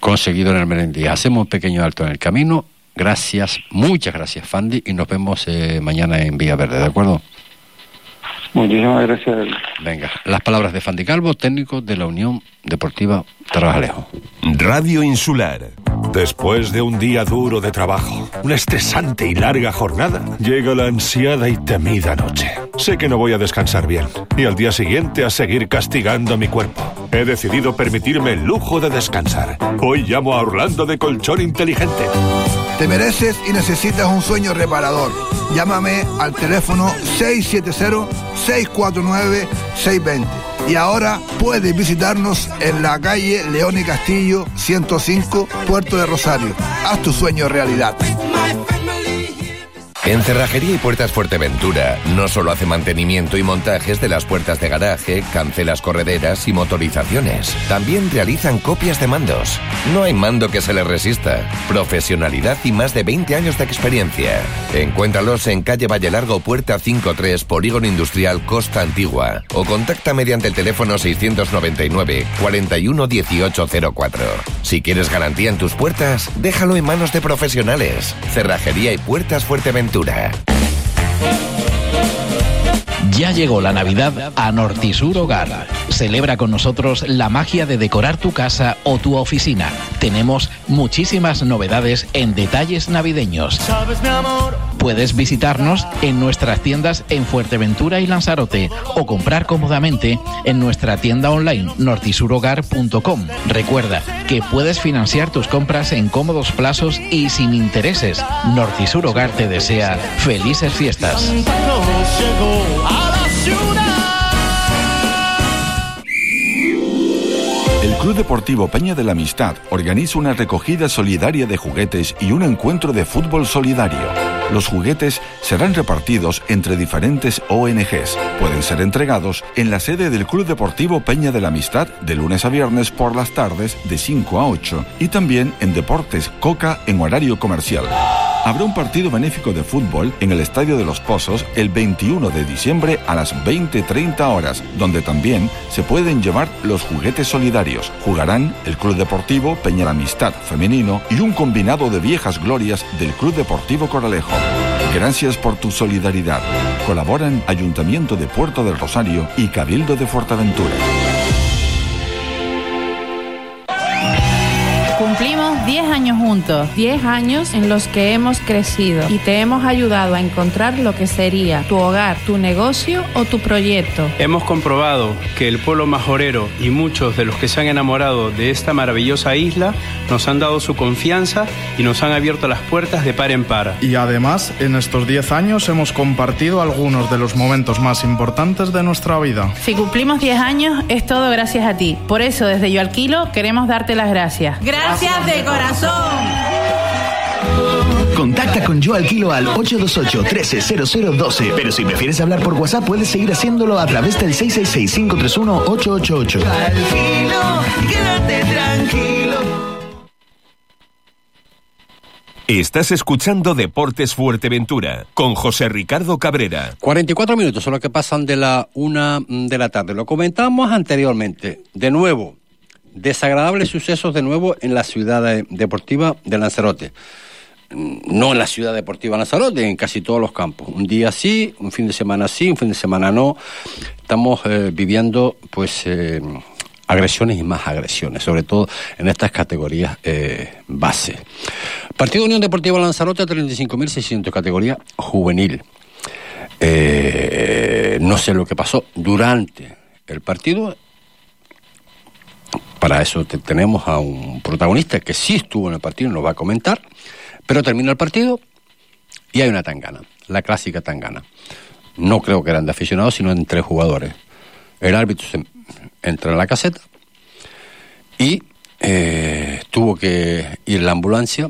conseguido en el Merendí. Hacemos un pequeño alto en el camino. Gracias, muchas gracias, Fandi, y nos vemos eh, mañana en Villaverde, ¿de acuerdo?
Muchísimas gracias.
Venga, las palabras de Fandi Calvo, técnico de la Unión Deportiva Trabalejo.
Radio Insular. Después de un día duro de trabajo, una estresante y larga jornada, llega la ansiada y temida noche. Sé que no voy a descansar bien y al día siguiente a seguir castigando a mi cuerpo. He decidido permitirme el lujo de descansar. Hoy llamo a Orlando de Colchón Inteligente.
Te mereces y necesitas un sueño reparador. Llámame al teléfono 670-649-620. Y ahora puedes visitarnos en la calle León y Castillo 105, Puerto de Rosario. Haz tu sueño realidad.
En Cerrajería y Puertas Fuerteventura no solo hace mantenimiento y montajes de las puertas de garaje, cancelas correderas y motorizaciones, también realizan copias de mandos. No hay mando que se les resista. Profesionalidad y más de 20 años de experiencia. Encuéntralos en calle Valle Largo, Puerta 53, Polígono Industrial Costa Antigua o contacta mediante el teléfono 699 41 1804. Si quieres garantía en tus puertas, déjalo en manos de profesionales. Cerrajería y Puertas Fuerteventura. जुड़ है।
Ya llegó la Navidad a Nortisur Hogar. Celebra con nosotros la magia de decorar tu casa o tu oficina. Tenemos muchísimas novedades en detalles navideños. Puedes visitarnos en nuestras tiendas en Fuerteventura y Lanzarote o comprar cómodamente en nuestra tienda online nortisurhogar.com. Recuerda que puedes financiar tus compras en cómodos plazos y sin intereses. Nortisur Hogar te desea felices fiestas.
El Club Deportivo Peña de la Amistad organiza una recogida solidaria de juguetes y un encuentro de fútbol solidario. Los juguetes serán repartidos entre diferentes ONGs. Pueden ser entregados en la sede del Club Deportivo Peña de la Amistad de lunes a viernes por las tardes de 5 a 8 y también en Deportes Coca en horario comercial. Habrá un partido benéfico de fútbol en el Estadio de los Pozos el 21 de diciembre a las 20.30 horas, donde también se pueden llevar los juguetes solidarios. Jugarán el Club Deportivo Peña Amistad Femenino y un combinado de viejas glorias del Club Deportivo Coralejo. Gracias por tu solidaridad. Colaboran Ayuntamiento de Puerto del Rosario y Cabildo de Fuerteventura.
Años juntos, 10 años en los que hemos crecido y te hemos ayudado a encontrar lo que sería tu hogar, tu negocio o tu proyecto.
Hemos comprobado que el pueblo majorero y muchos de los que se han enamorado de esta maravillosa isla nos han dado su confianza y nos han abierto las puertas de par en par.
Y además, en estos 10 años hemos compartido algunos de los momentos más importantes de nuestra vida.
Si cumplimos 10 años es todo gracias a ti. Por eso desde Yo Alquilo queremos darte las gracias.
Gracias de corazón.
Contacta con Yo Alquilo al 828-130012. Pero si prefieres hablar por WhatsApp, puedes seguir haciéndolo a través del 666-531-888.
Alquilo, quédate tranquilo.
Estás escuchando Deportes Fuerteventura con José Ricardo Cabrera.
44 minutos son los que pasan de la una de la tarde. Lo comentamos anteriormente. De nuevo, desagradables sucesos de nuevo en la ciudad de- deportiva de Lanzarote. No en la ciudad deportiva de Lanzarote, en casi todos los campos. Un día sí, un fin de semana sí, un fin de semana no. Estamos eh, viviendo, pues, eh, agresiones y más agresiones, sobre todo en estas categorías eh, base. Partido Unión Deportiva Lanzarote, 35.600, categoría juvenil. No sé lo que pasó durante el partido. Para eso te- tenemos a un protagonista que sí estuvo en el partido nos va a comentar. Pero termina el partido y hay una tangana, la clásica tangana. No creo que eran de aficionados, sino entre jugadores. El árbitro se entra en la caseta y eh, tuvo que ir la ambulancia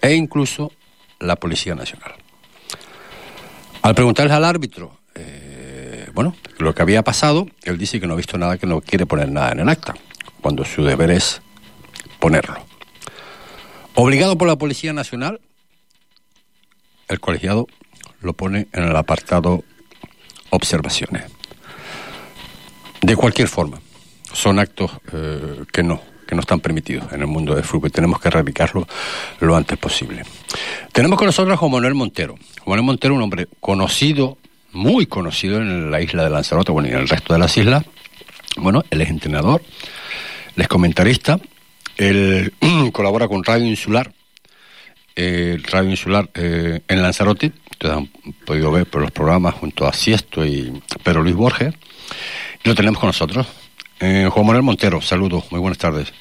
e incluso la Policía Nacional. Al preguntarles al árbitro, eh, bueno, lo que había pasado, él dice que no ha visto nada, que no quiere poner nada en el acta, cuando su deber es ponerlo. Obligado por la Policía Nacional, el colegiado lo pone en el apartado observaciones. De cualquier forma, son actos eh, que no, que no están permitidos en el mundo del fútbol y tenemos que erradicarlo lo antes posible. Tenemos con nosotros a Juan Manuel Montero. Juan Manuel Montero, un hombre conocido, muy conocido en la isla de Lanzarote, bueno, y en el resto de las islas. Bueno, él es entrenador, él es comentarista, él [CLEARS THROAT] colabora con Radio Insular, eh, Radio Insular eh, en Lanzarote. Ustedes han podido ver por los programas junto a Siesto y Pedro Luis Borges. Lo tenemos con nosotros. Eh, Juan Manuel Montero, saludos, muy buenas tardes.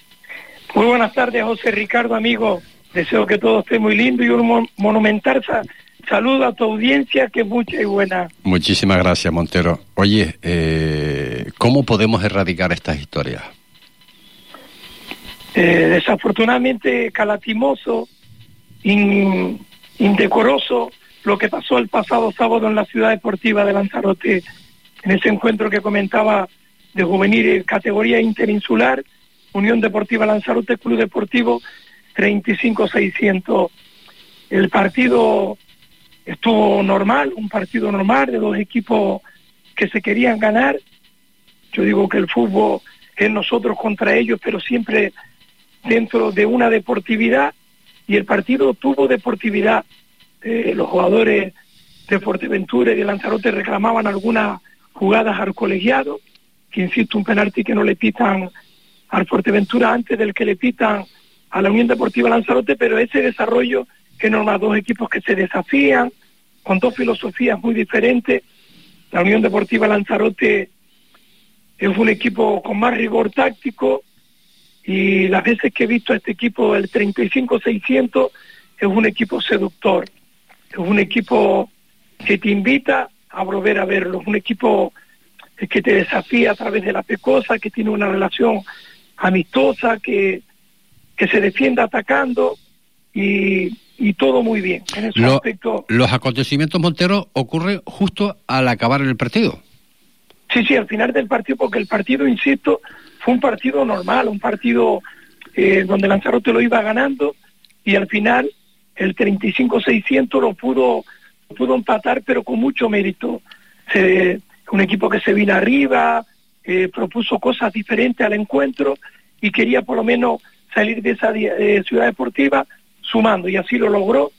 Muy buenas tardes, José Ricardo, amigo. Deseo que todo esté muy lindo y un mon- monumental sa- saludo a tu audiencia, que es mucha y buena.
Muchísimas gracias, Montero. Oye, eh, ¿cómo podemos erradicar estas historias?
Eh, desafortunadamente, calatimoso, in- indecoroso, lo que pasó el pasado sábado en la ciudad deportiva de Lanzarote, en ese encuentro que comentaba de juvenil categoría interinsular, Unión Deportiva Lanzarote, Club Deportivo 35-600. El partido estuvo normal, un partido normal de dos equipos que se querían ganar. Yo digo que el fútbol es nosotros contra ellos, pero siempre dentro de una deportividad y el partido tuvo deportividad. Eh, los jugadores de Fuerteventura y de Lanzarote reclamaban algunas jugadas al colegiado, que insisto, un penalti que no le pitan al Fuerteventura antes del que le pitan a la Unión Deportiva Lanzarote, pero ese desarrollo que normal dos equipos que se desafían, con dos filosofías muy diferentes. La Unión Deportiva Lanzarote es un equipo con más rigor táctico y las veces que he visto a este equipo, el 35-600, es un equipo seductor, es un equipo que te invita a volver a verlo, es un equipo que te desafía a través de la pecosa, que tiene una relación amistosa, que, que se defiende atacando y, y todo muy bien. En ese
Lo-
aspecto,
los acontecimientos, Montero, ocurren justo al acabar el partido.
Sí, sí, al final del partido, porque el partido, insisto, fue un partido normal, un partido eh, donde Lanzarote lo iba ganando y al final el 35-600 lo pudo, pudo empatar, pero con mucho mérito. Un equipo que se vino arriba, eh, propuso cosas diferentes al encuentro y quería por lo menos salir de esa ciudad deportiva sumando, y así lo logró.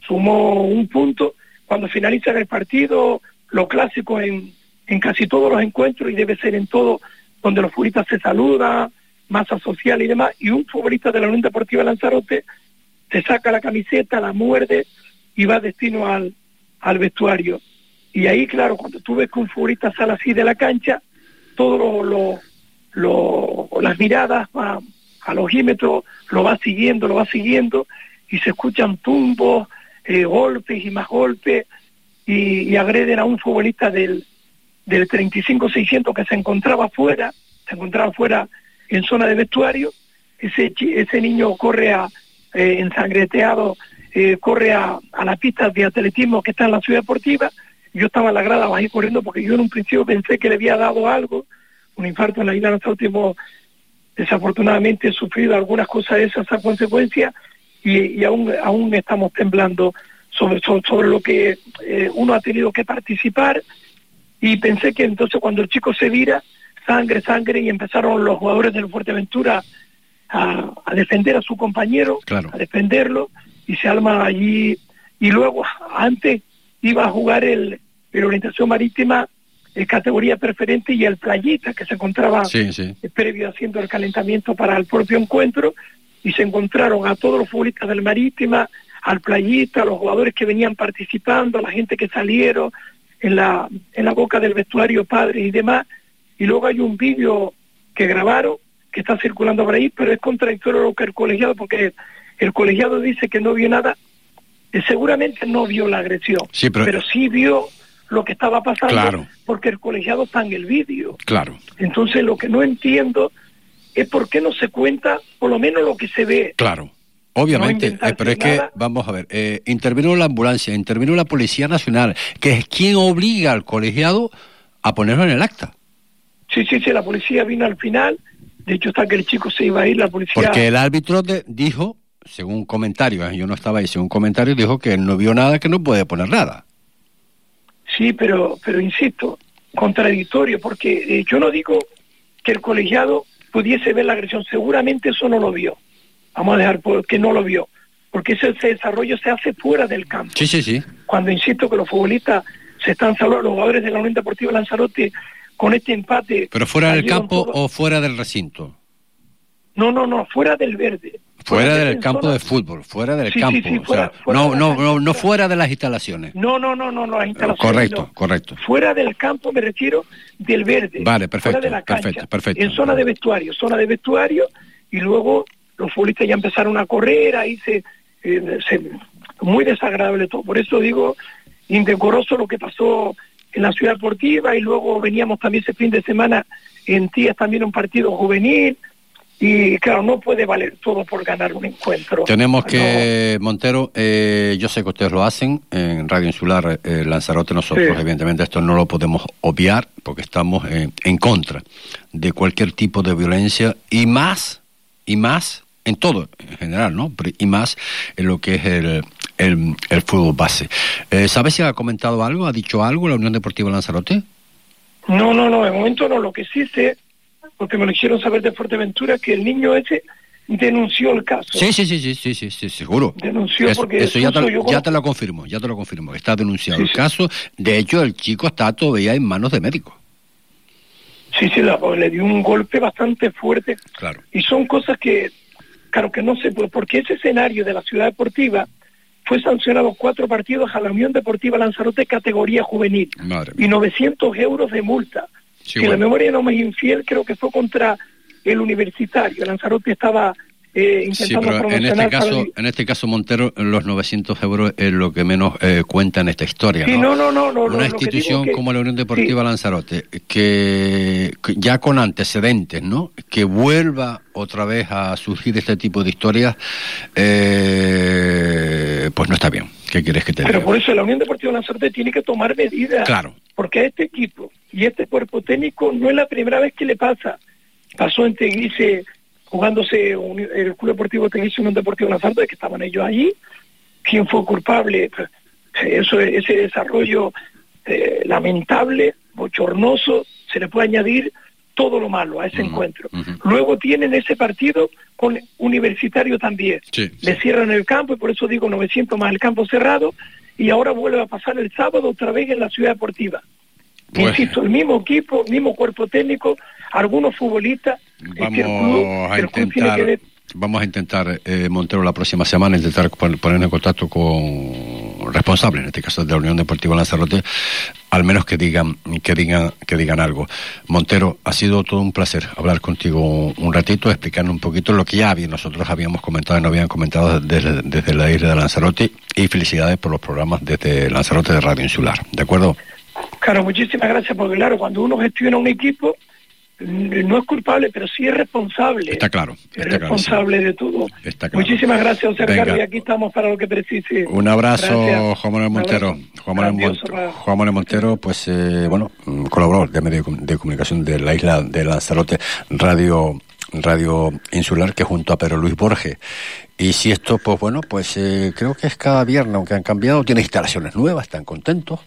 Sumó un punto. Cuando finaliza el partido, lo clásico en, en casi todos los encuentros y debe ser en todo donde los futbolistas se saludan, masa social y demás, y un futbolista de la Unión Deportiva Lanzarote se saca la camiseta, la muerde y va destino al, al vestuario. Y ahí, claro, cuando tú ves que un futbolista sale así de la cancha, todos lo, lo- las miradas va al ojímetro, lo va siguiendo, lo va siguiendo, y se escuchan tumbos, eh, golpes y más golpes, y, y agreden a un futbolista del, del 35-600 que se encontraba fuera, se encontraba fuera en zona de vestuario, ese, ese niño corre a, eh, ensangreteado, eh, corre a, a la pista de atletismo que está en la ciudad deportiva, yo estaba en la grada bajé corriendo porque yo en un principio pensé que le había dado algo, un infarto en la isla de hemos desafortunadamente sufrido algunas cosas de esas a consecuencia y, y aún, aún estamos temblando sobre, sobre, sobre lo que eh, uno ha tenido que participar y pensé que entonces cuando el chico se vira, sangre, sangre, y empezaron los jugadores del Fuerteventura a, a defender a su compañero, a defenderlo, y se arma allí, y luego antes iba a jugar el, el orientación marítima en categoría preferente y el playita que se encontraba
Sí, sí.
previo haciendo el calentamiento para el propio encuentro y se encontraron a todos los futbolistas del Marítima, al playita, a los jugadores que venían participando, a la gente que salieron en la, en la boca del vestuario padre y demás. Y luego hay un vídeo que grabaron que está circulando por ahí, pero es contradictorio lo que el colegiado, porque el colegiado dice que no vio nada, eh, seguramente no vio la agresión,
Sí, pero-
sí vio lo que estaba pasando,
Claro.
porque el colegiado está en el vídeo.
Claro.
Entonces lo que no entiendo es por qué no se cuenta por lo menos lo que se ve.
Claro. Obviamente,
No
eh, pero es que, vamos a ver, eh, intervino la ambulancia, intervino la Policía Nacional, que es quien obliga al colegiado a ponerlo en el acta.
Sí, sí, sí, la policía vino al final, de hecho hasta que el chico se iba a ir, la policía...
Porque el árbitro de- dijo, según comentarios, yo no estaba ahí, según comentarios, dijo que no vio nada, que no puede poner nada.
Sí, pero, pero insisto, contradictorio, porque eh, yo no digo que el colegiado pudiese ver la agresión, seguramente eso no lo vio. Vamos a dejar que no lo vio, porque ese, ese desarrollo se hace fuera del campo.
Sí, sí, sí.
Cuando insisto que los futbolistas se están salvando, los jugadores de la Unión Deportiva Lanzarote con este empate.
Pero fuera del campo o fuera del recinto.
No, no, no, fuera del verde.
Fuera
del
del campo de fútbol, fuera del
Sí, sí,
campo.
sí,
o
fuera-
sea,
fuera
no, no, no, no fuera de las instalaciones.
No, no, no, no, no, las instalaciones.
Correcto,
no.
correcto.
Fuera del campo me refiero del verde.
Vale, perfecto,
Fuera de la cancha.
perfecto, perfecto.
En zona de vestuario, zona de vestuario, y luego los futbolistas ya empezaron a correr, ahí se, eh, se- muy desagradable todo. Por eso digo, indecoroso lo que pasó en la ciudad deportiva, y luego veníamos también ese fin de semana en Tías también un partido juvenil, y claro, no puede valer todo por ganar un encuentro.
Tenemos que, Montero, eh, yo sé que ustedes lo hacen en Radio Insular eh, Lanzarote, nosotros
Sí.
evidentemente esto no lo podemos obviar porque estamos eh, en contra de cualquier tipo de violencia y más, y más, en todo en general, ¿no? Y más en lo que es el, el, el fútbol base. Eh, ¿Sabes si ha comentado algo, ha dicho algo la Unión Deportiva Lanzarote?
No, no, no, de momento no. Lo que sí sé, porque me lo hicieron saber de Fuerteventura, que el niño ese denunció el caso.
Sí, sí, sí, sí, sí, sí, sí, seguro.
Denunció porque
eso ya, te,
yo
ya te lo confirmo, ya te lo confirmo. Está denunciado el caso. De hecho, el chico está todavía en manos de médicos.
Sí, sí, la- le dio un golpe bastante fuerte.
Claro.
Y son cosas que, claro, que no se puede, porque ese escenario de la ciudad deportiva fue sancionado cuatro partidos a la Unión Deportiva Lanzarote categoría juvenil
Madre
y 900 euros de multa.
Sí,
si la memoria no me es infiel, creo que fue contra el universitario. Lanzarote estaba eh,
Sí, pero en este caso, en este caso Montero, los 900 euros es lo que menos eh, cuenta en esta historia.
Sí,
¿no?
no, no, no, no,
Una
que
institución
que-
como la Unión Deportiva
sí.
Lanzarote, que, que ya con antecedentes, ¿no? Que vuelva otra vez a surgir este tipo de historias, eh, pues no está bien. ¿Qué quieres que te
Pero
diga?
por eso la Unión Deportiva Lanzarote tiene que tomar medidas.
Claro.
Porque a este equipo y este cuerpo técnico no es la primera vez que le pasa. Pasó en Teguise, jugándose un- el Club Deportivo Teguise Unión Deportiva Lanzarote, que estaban ellos allí, quién fue culpable. Eso, ese desarrollo eh, lamentable, bochornoso, se le puede añadir todo lo malo a ese encuentro. Luego tienen ese partido con Universitario también. Le cierran el campo y por eso digo 900 más el campo cerrado y ahora vuelve a pasar el sábado otra vez en la ciudad deportiva. Insisto, el mismo equipo, mismo cuerpo técnico, algunos futbolistas. es que el club-
Vamos a
que
intentar, vamos a intentar eh, Montero la próxima semana intentar pon- ponernos en contacto con responsables, en este caso de la Unión Deportiva Lanzarote, al menos que digan, que digan, que digan algo. Montero, ha sido todo un placer hablar contigo un ratito, explicarnos un poquito lo que ya había- nosotros habíamos comentado y no habían comentado desde, desde la isla de Lanzarote y felicidades por los programas desde Lanzarote de Radio Insular. ¿De acuerdo?
Claro, muchísimas gracias, porque claro, cuando uno gestiona un equipo, no es culpable, pero sí es responsable.
Está claro.
es
Está claro.
responsable de todo.
Está claro.
Muchísimas gracias, José y aquí estamos para lo que precise.
Un abrazo,
Gracias.
Juan Manuel Montero. Juan Manuel,
Grandioso
Mon-
para-
Juan Manuel Montero, pues, eh, bueno, mm, colaborador de medio de comunicación de la isla de Lanzarote, Radio, Radio Insular, que junto a Pedro Luis Borges. Y si esto, pues bueno, pues eh, creo que es cada viernes, aunque han cambiado, tiene instalaciones nuevas, están contentos.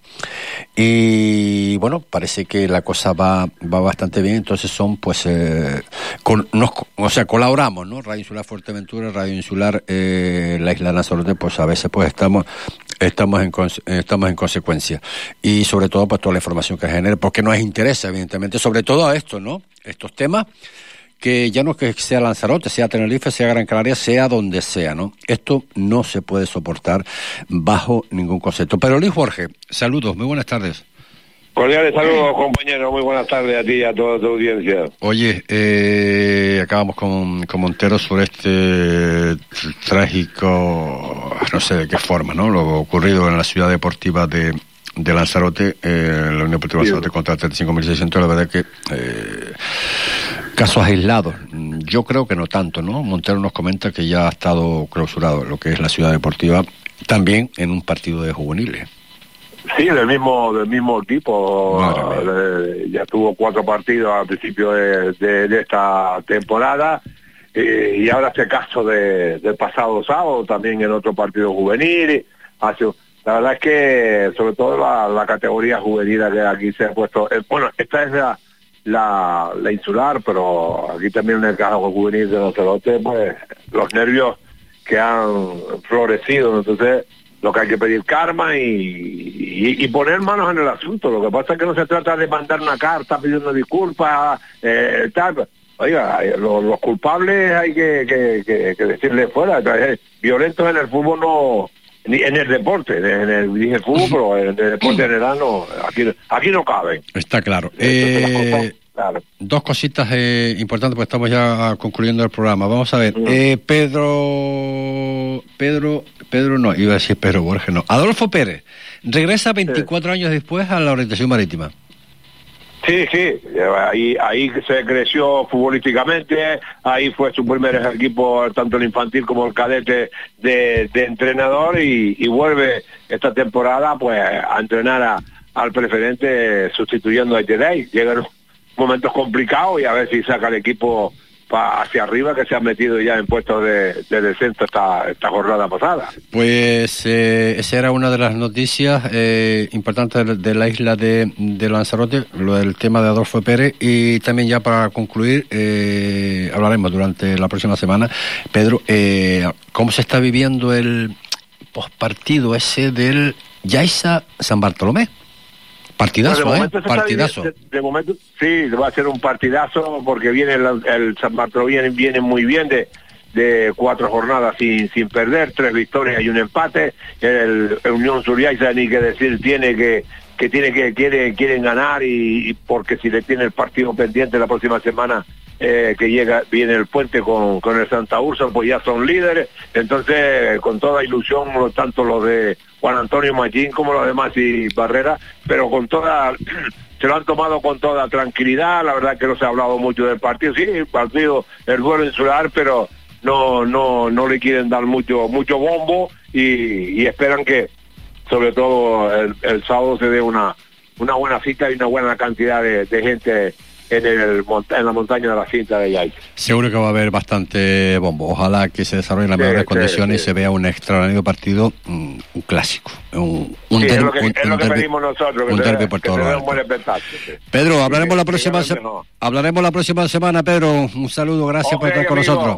Y bueno, parece que la cosa va, va bastante bien, entonces son pues, eh, con, nos, o sea, colaboramos, ¿no? Radio Insular Fuerteventura, Radio Insular, eh, la isla de Lanzarote, pues a veces pues estamos, estamos en, estamos en consecuencia. Y sobre todo pues toda la información que genere, porque nos interesa, evidentemente, sobre todo a esto, ¿no? Estos temas que ya no es que sea Lanzarote, sea Tenerife, sea Gran Canaria, sea donde sea, ¿no? Esto no se puede soportar bajo ningún concepto. Pero Luis Jorge, saludos, muy buenas tardes.
Cordiales saludos, compañeros. Muy buenas tardes a ti y a toda tu audiencia.
Oye, eh, acabamos con, con Montero sobre este tr- trágico, no sé de qué forma, ¿no? Lo ocurrido en la ciudad deportiva de, de Lanzarote, eh, la Unión Deportiva Lanzarote contra 35.600, la verdad que eh, casos aislados. Yo creo que no tanto, ¿no? Montero nos comenta que ya ha estado clausurado lo que es la ciudad deportiva, también en un partido de juveniles.
Sí, del mismo del mismo equipo. Eh, ya tuvo cuatro partidos al principio de, de- de esta temporada. eh, y ahora este caso de, del pasado sábado, también en otro partido juvenil. Hace, la verdad es que, sobre todo la, la categoría juvenil que aquí se ha puesto. eh, bueno, esta es la, la, la insular, pero aquí también en el caso juvenil de Lanzarote, pues los nervios que han florecido. Entonces, lo que hay que pedir karma y, y- y poner manos en el asunto. Lo que pasa es que no se trata de mandar una carta pidiendo disculpas, eh, tal. Oiga, los, los culpables hay que, que, que- que decirles fuera. Entonces, violentos en el fútbol no, ni en el deporte, en el, el fútbol, pero en el deporte general no, aquí, aquí no caben.
Está claro. Eh,
claro.
Dos cositas eh, importantes, porque estamos ya concluyendo el programa. Vamos a ver. Eh, Pedro. Pedro. Pedro no, iba a decir Pedro Borges, no. Adolfo Pérez regresa 24 años después a la orientación marítima.
Sí, sí, ahí, ahí se creció futbolísticamente, ahí fue su primer equipo, tanto el infantil como el cadete de, de entrenador y, y vuelve esta temporada pues a entrenar a- al preferente sustituyendo a Jedei. Llegan momentos complicados y a ver si saca el equipo hacia arriba que se ha metido ya en puestos de, de descenso esta, esta jornada pasada.
Pues eh, era una de las noticias eh, importantes de, la isla de, Lanzarote, lo del tema de Adolfo Pérez. Y también ya para concluir, eh, hablaremos durante la próxima semana, Pedro, eh, cómo se está viviendo el pospartido ese del Yaiza San Bartolomé. Partidazo,
Bueno, de
¿eh? Partidazo.
De, de momento, sí, va a ser un partidazo porque viene el, el San Bartolomé viene, viene muy bien de, de cuatro jornadas sin, sin perder, tres victorias y un empate. El, el Unión Suriaiza ni que decir tiene que que tiene que quiere quieren ganar y, y porque si le tiene el partido pendiente la próxima semana eh, que llega viene el puente con, con el Santa Úrsula pues ya son líderes. Entonces con toda ilusión tanto los de Juan Antonio Machín como los demás y Barrera pero con toda [CLEARS THROAT] se lo han tomado con toda tranquilidad. La verdad que no se ha hablado mucho del partido. Sí el partido el duelo insular pero no no no le quieren dar mucho mucho bombo y, esperan que sobre todo el, sábado se dé una una buena cita y una buena cantidad de gente en, el, monta- en la montaña de la cinta de Yaiza.
Seguro que va a haber bastante bombo. Ojalá que se desarrolle en las
Sí,
mejores
sí,
condiciones
sí.
y se vea un extraordinario partido, mm, un clásico. Un, un
Sí, es
derbi-
lo que,
un-
es lo que
derbi-
pedimos nosotros, que
un derbi por. Pedro, hablaremos la próxima se- hablaremos la próxima semana, Pedro. Un saludo, gracias por estar con
amigo.
nosotros.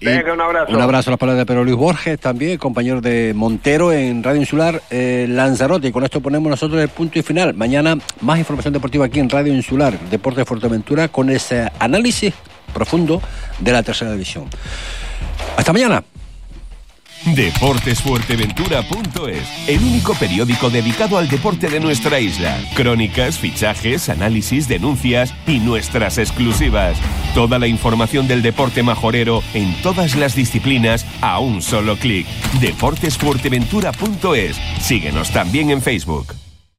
Y
Venga, un abrazo.
Un abrazo a las palabras de Pedro Luis Borges, también compañero de Montero en Radio Insular eh, Lanzarote. Y con esto ponemos nosotros el punto y final. Mañana más información deportiva aquí en Radio Insular, Deporte de Fuerteventura, con ese análisis profundo de la tercera división. Hasta mañana.
Deportesfuerteventura.es, el único periódico dedicado al deporte de nuestra isla. Crónicas, fichajes, análisis, denuncias y nuestras exclusivas. Toda la información del deporte majorero en todas las disciplinas a un solo clic. Deportesfuerteventura.es. Síguenos también en Facebook.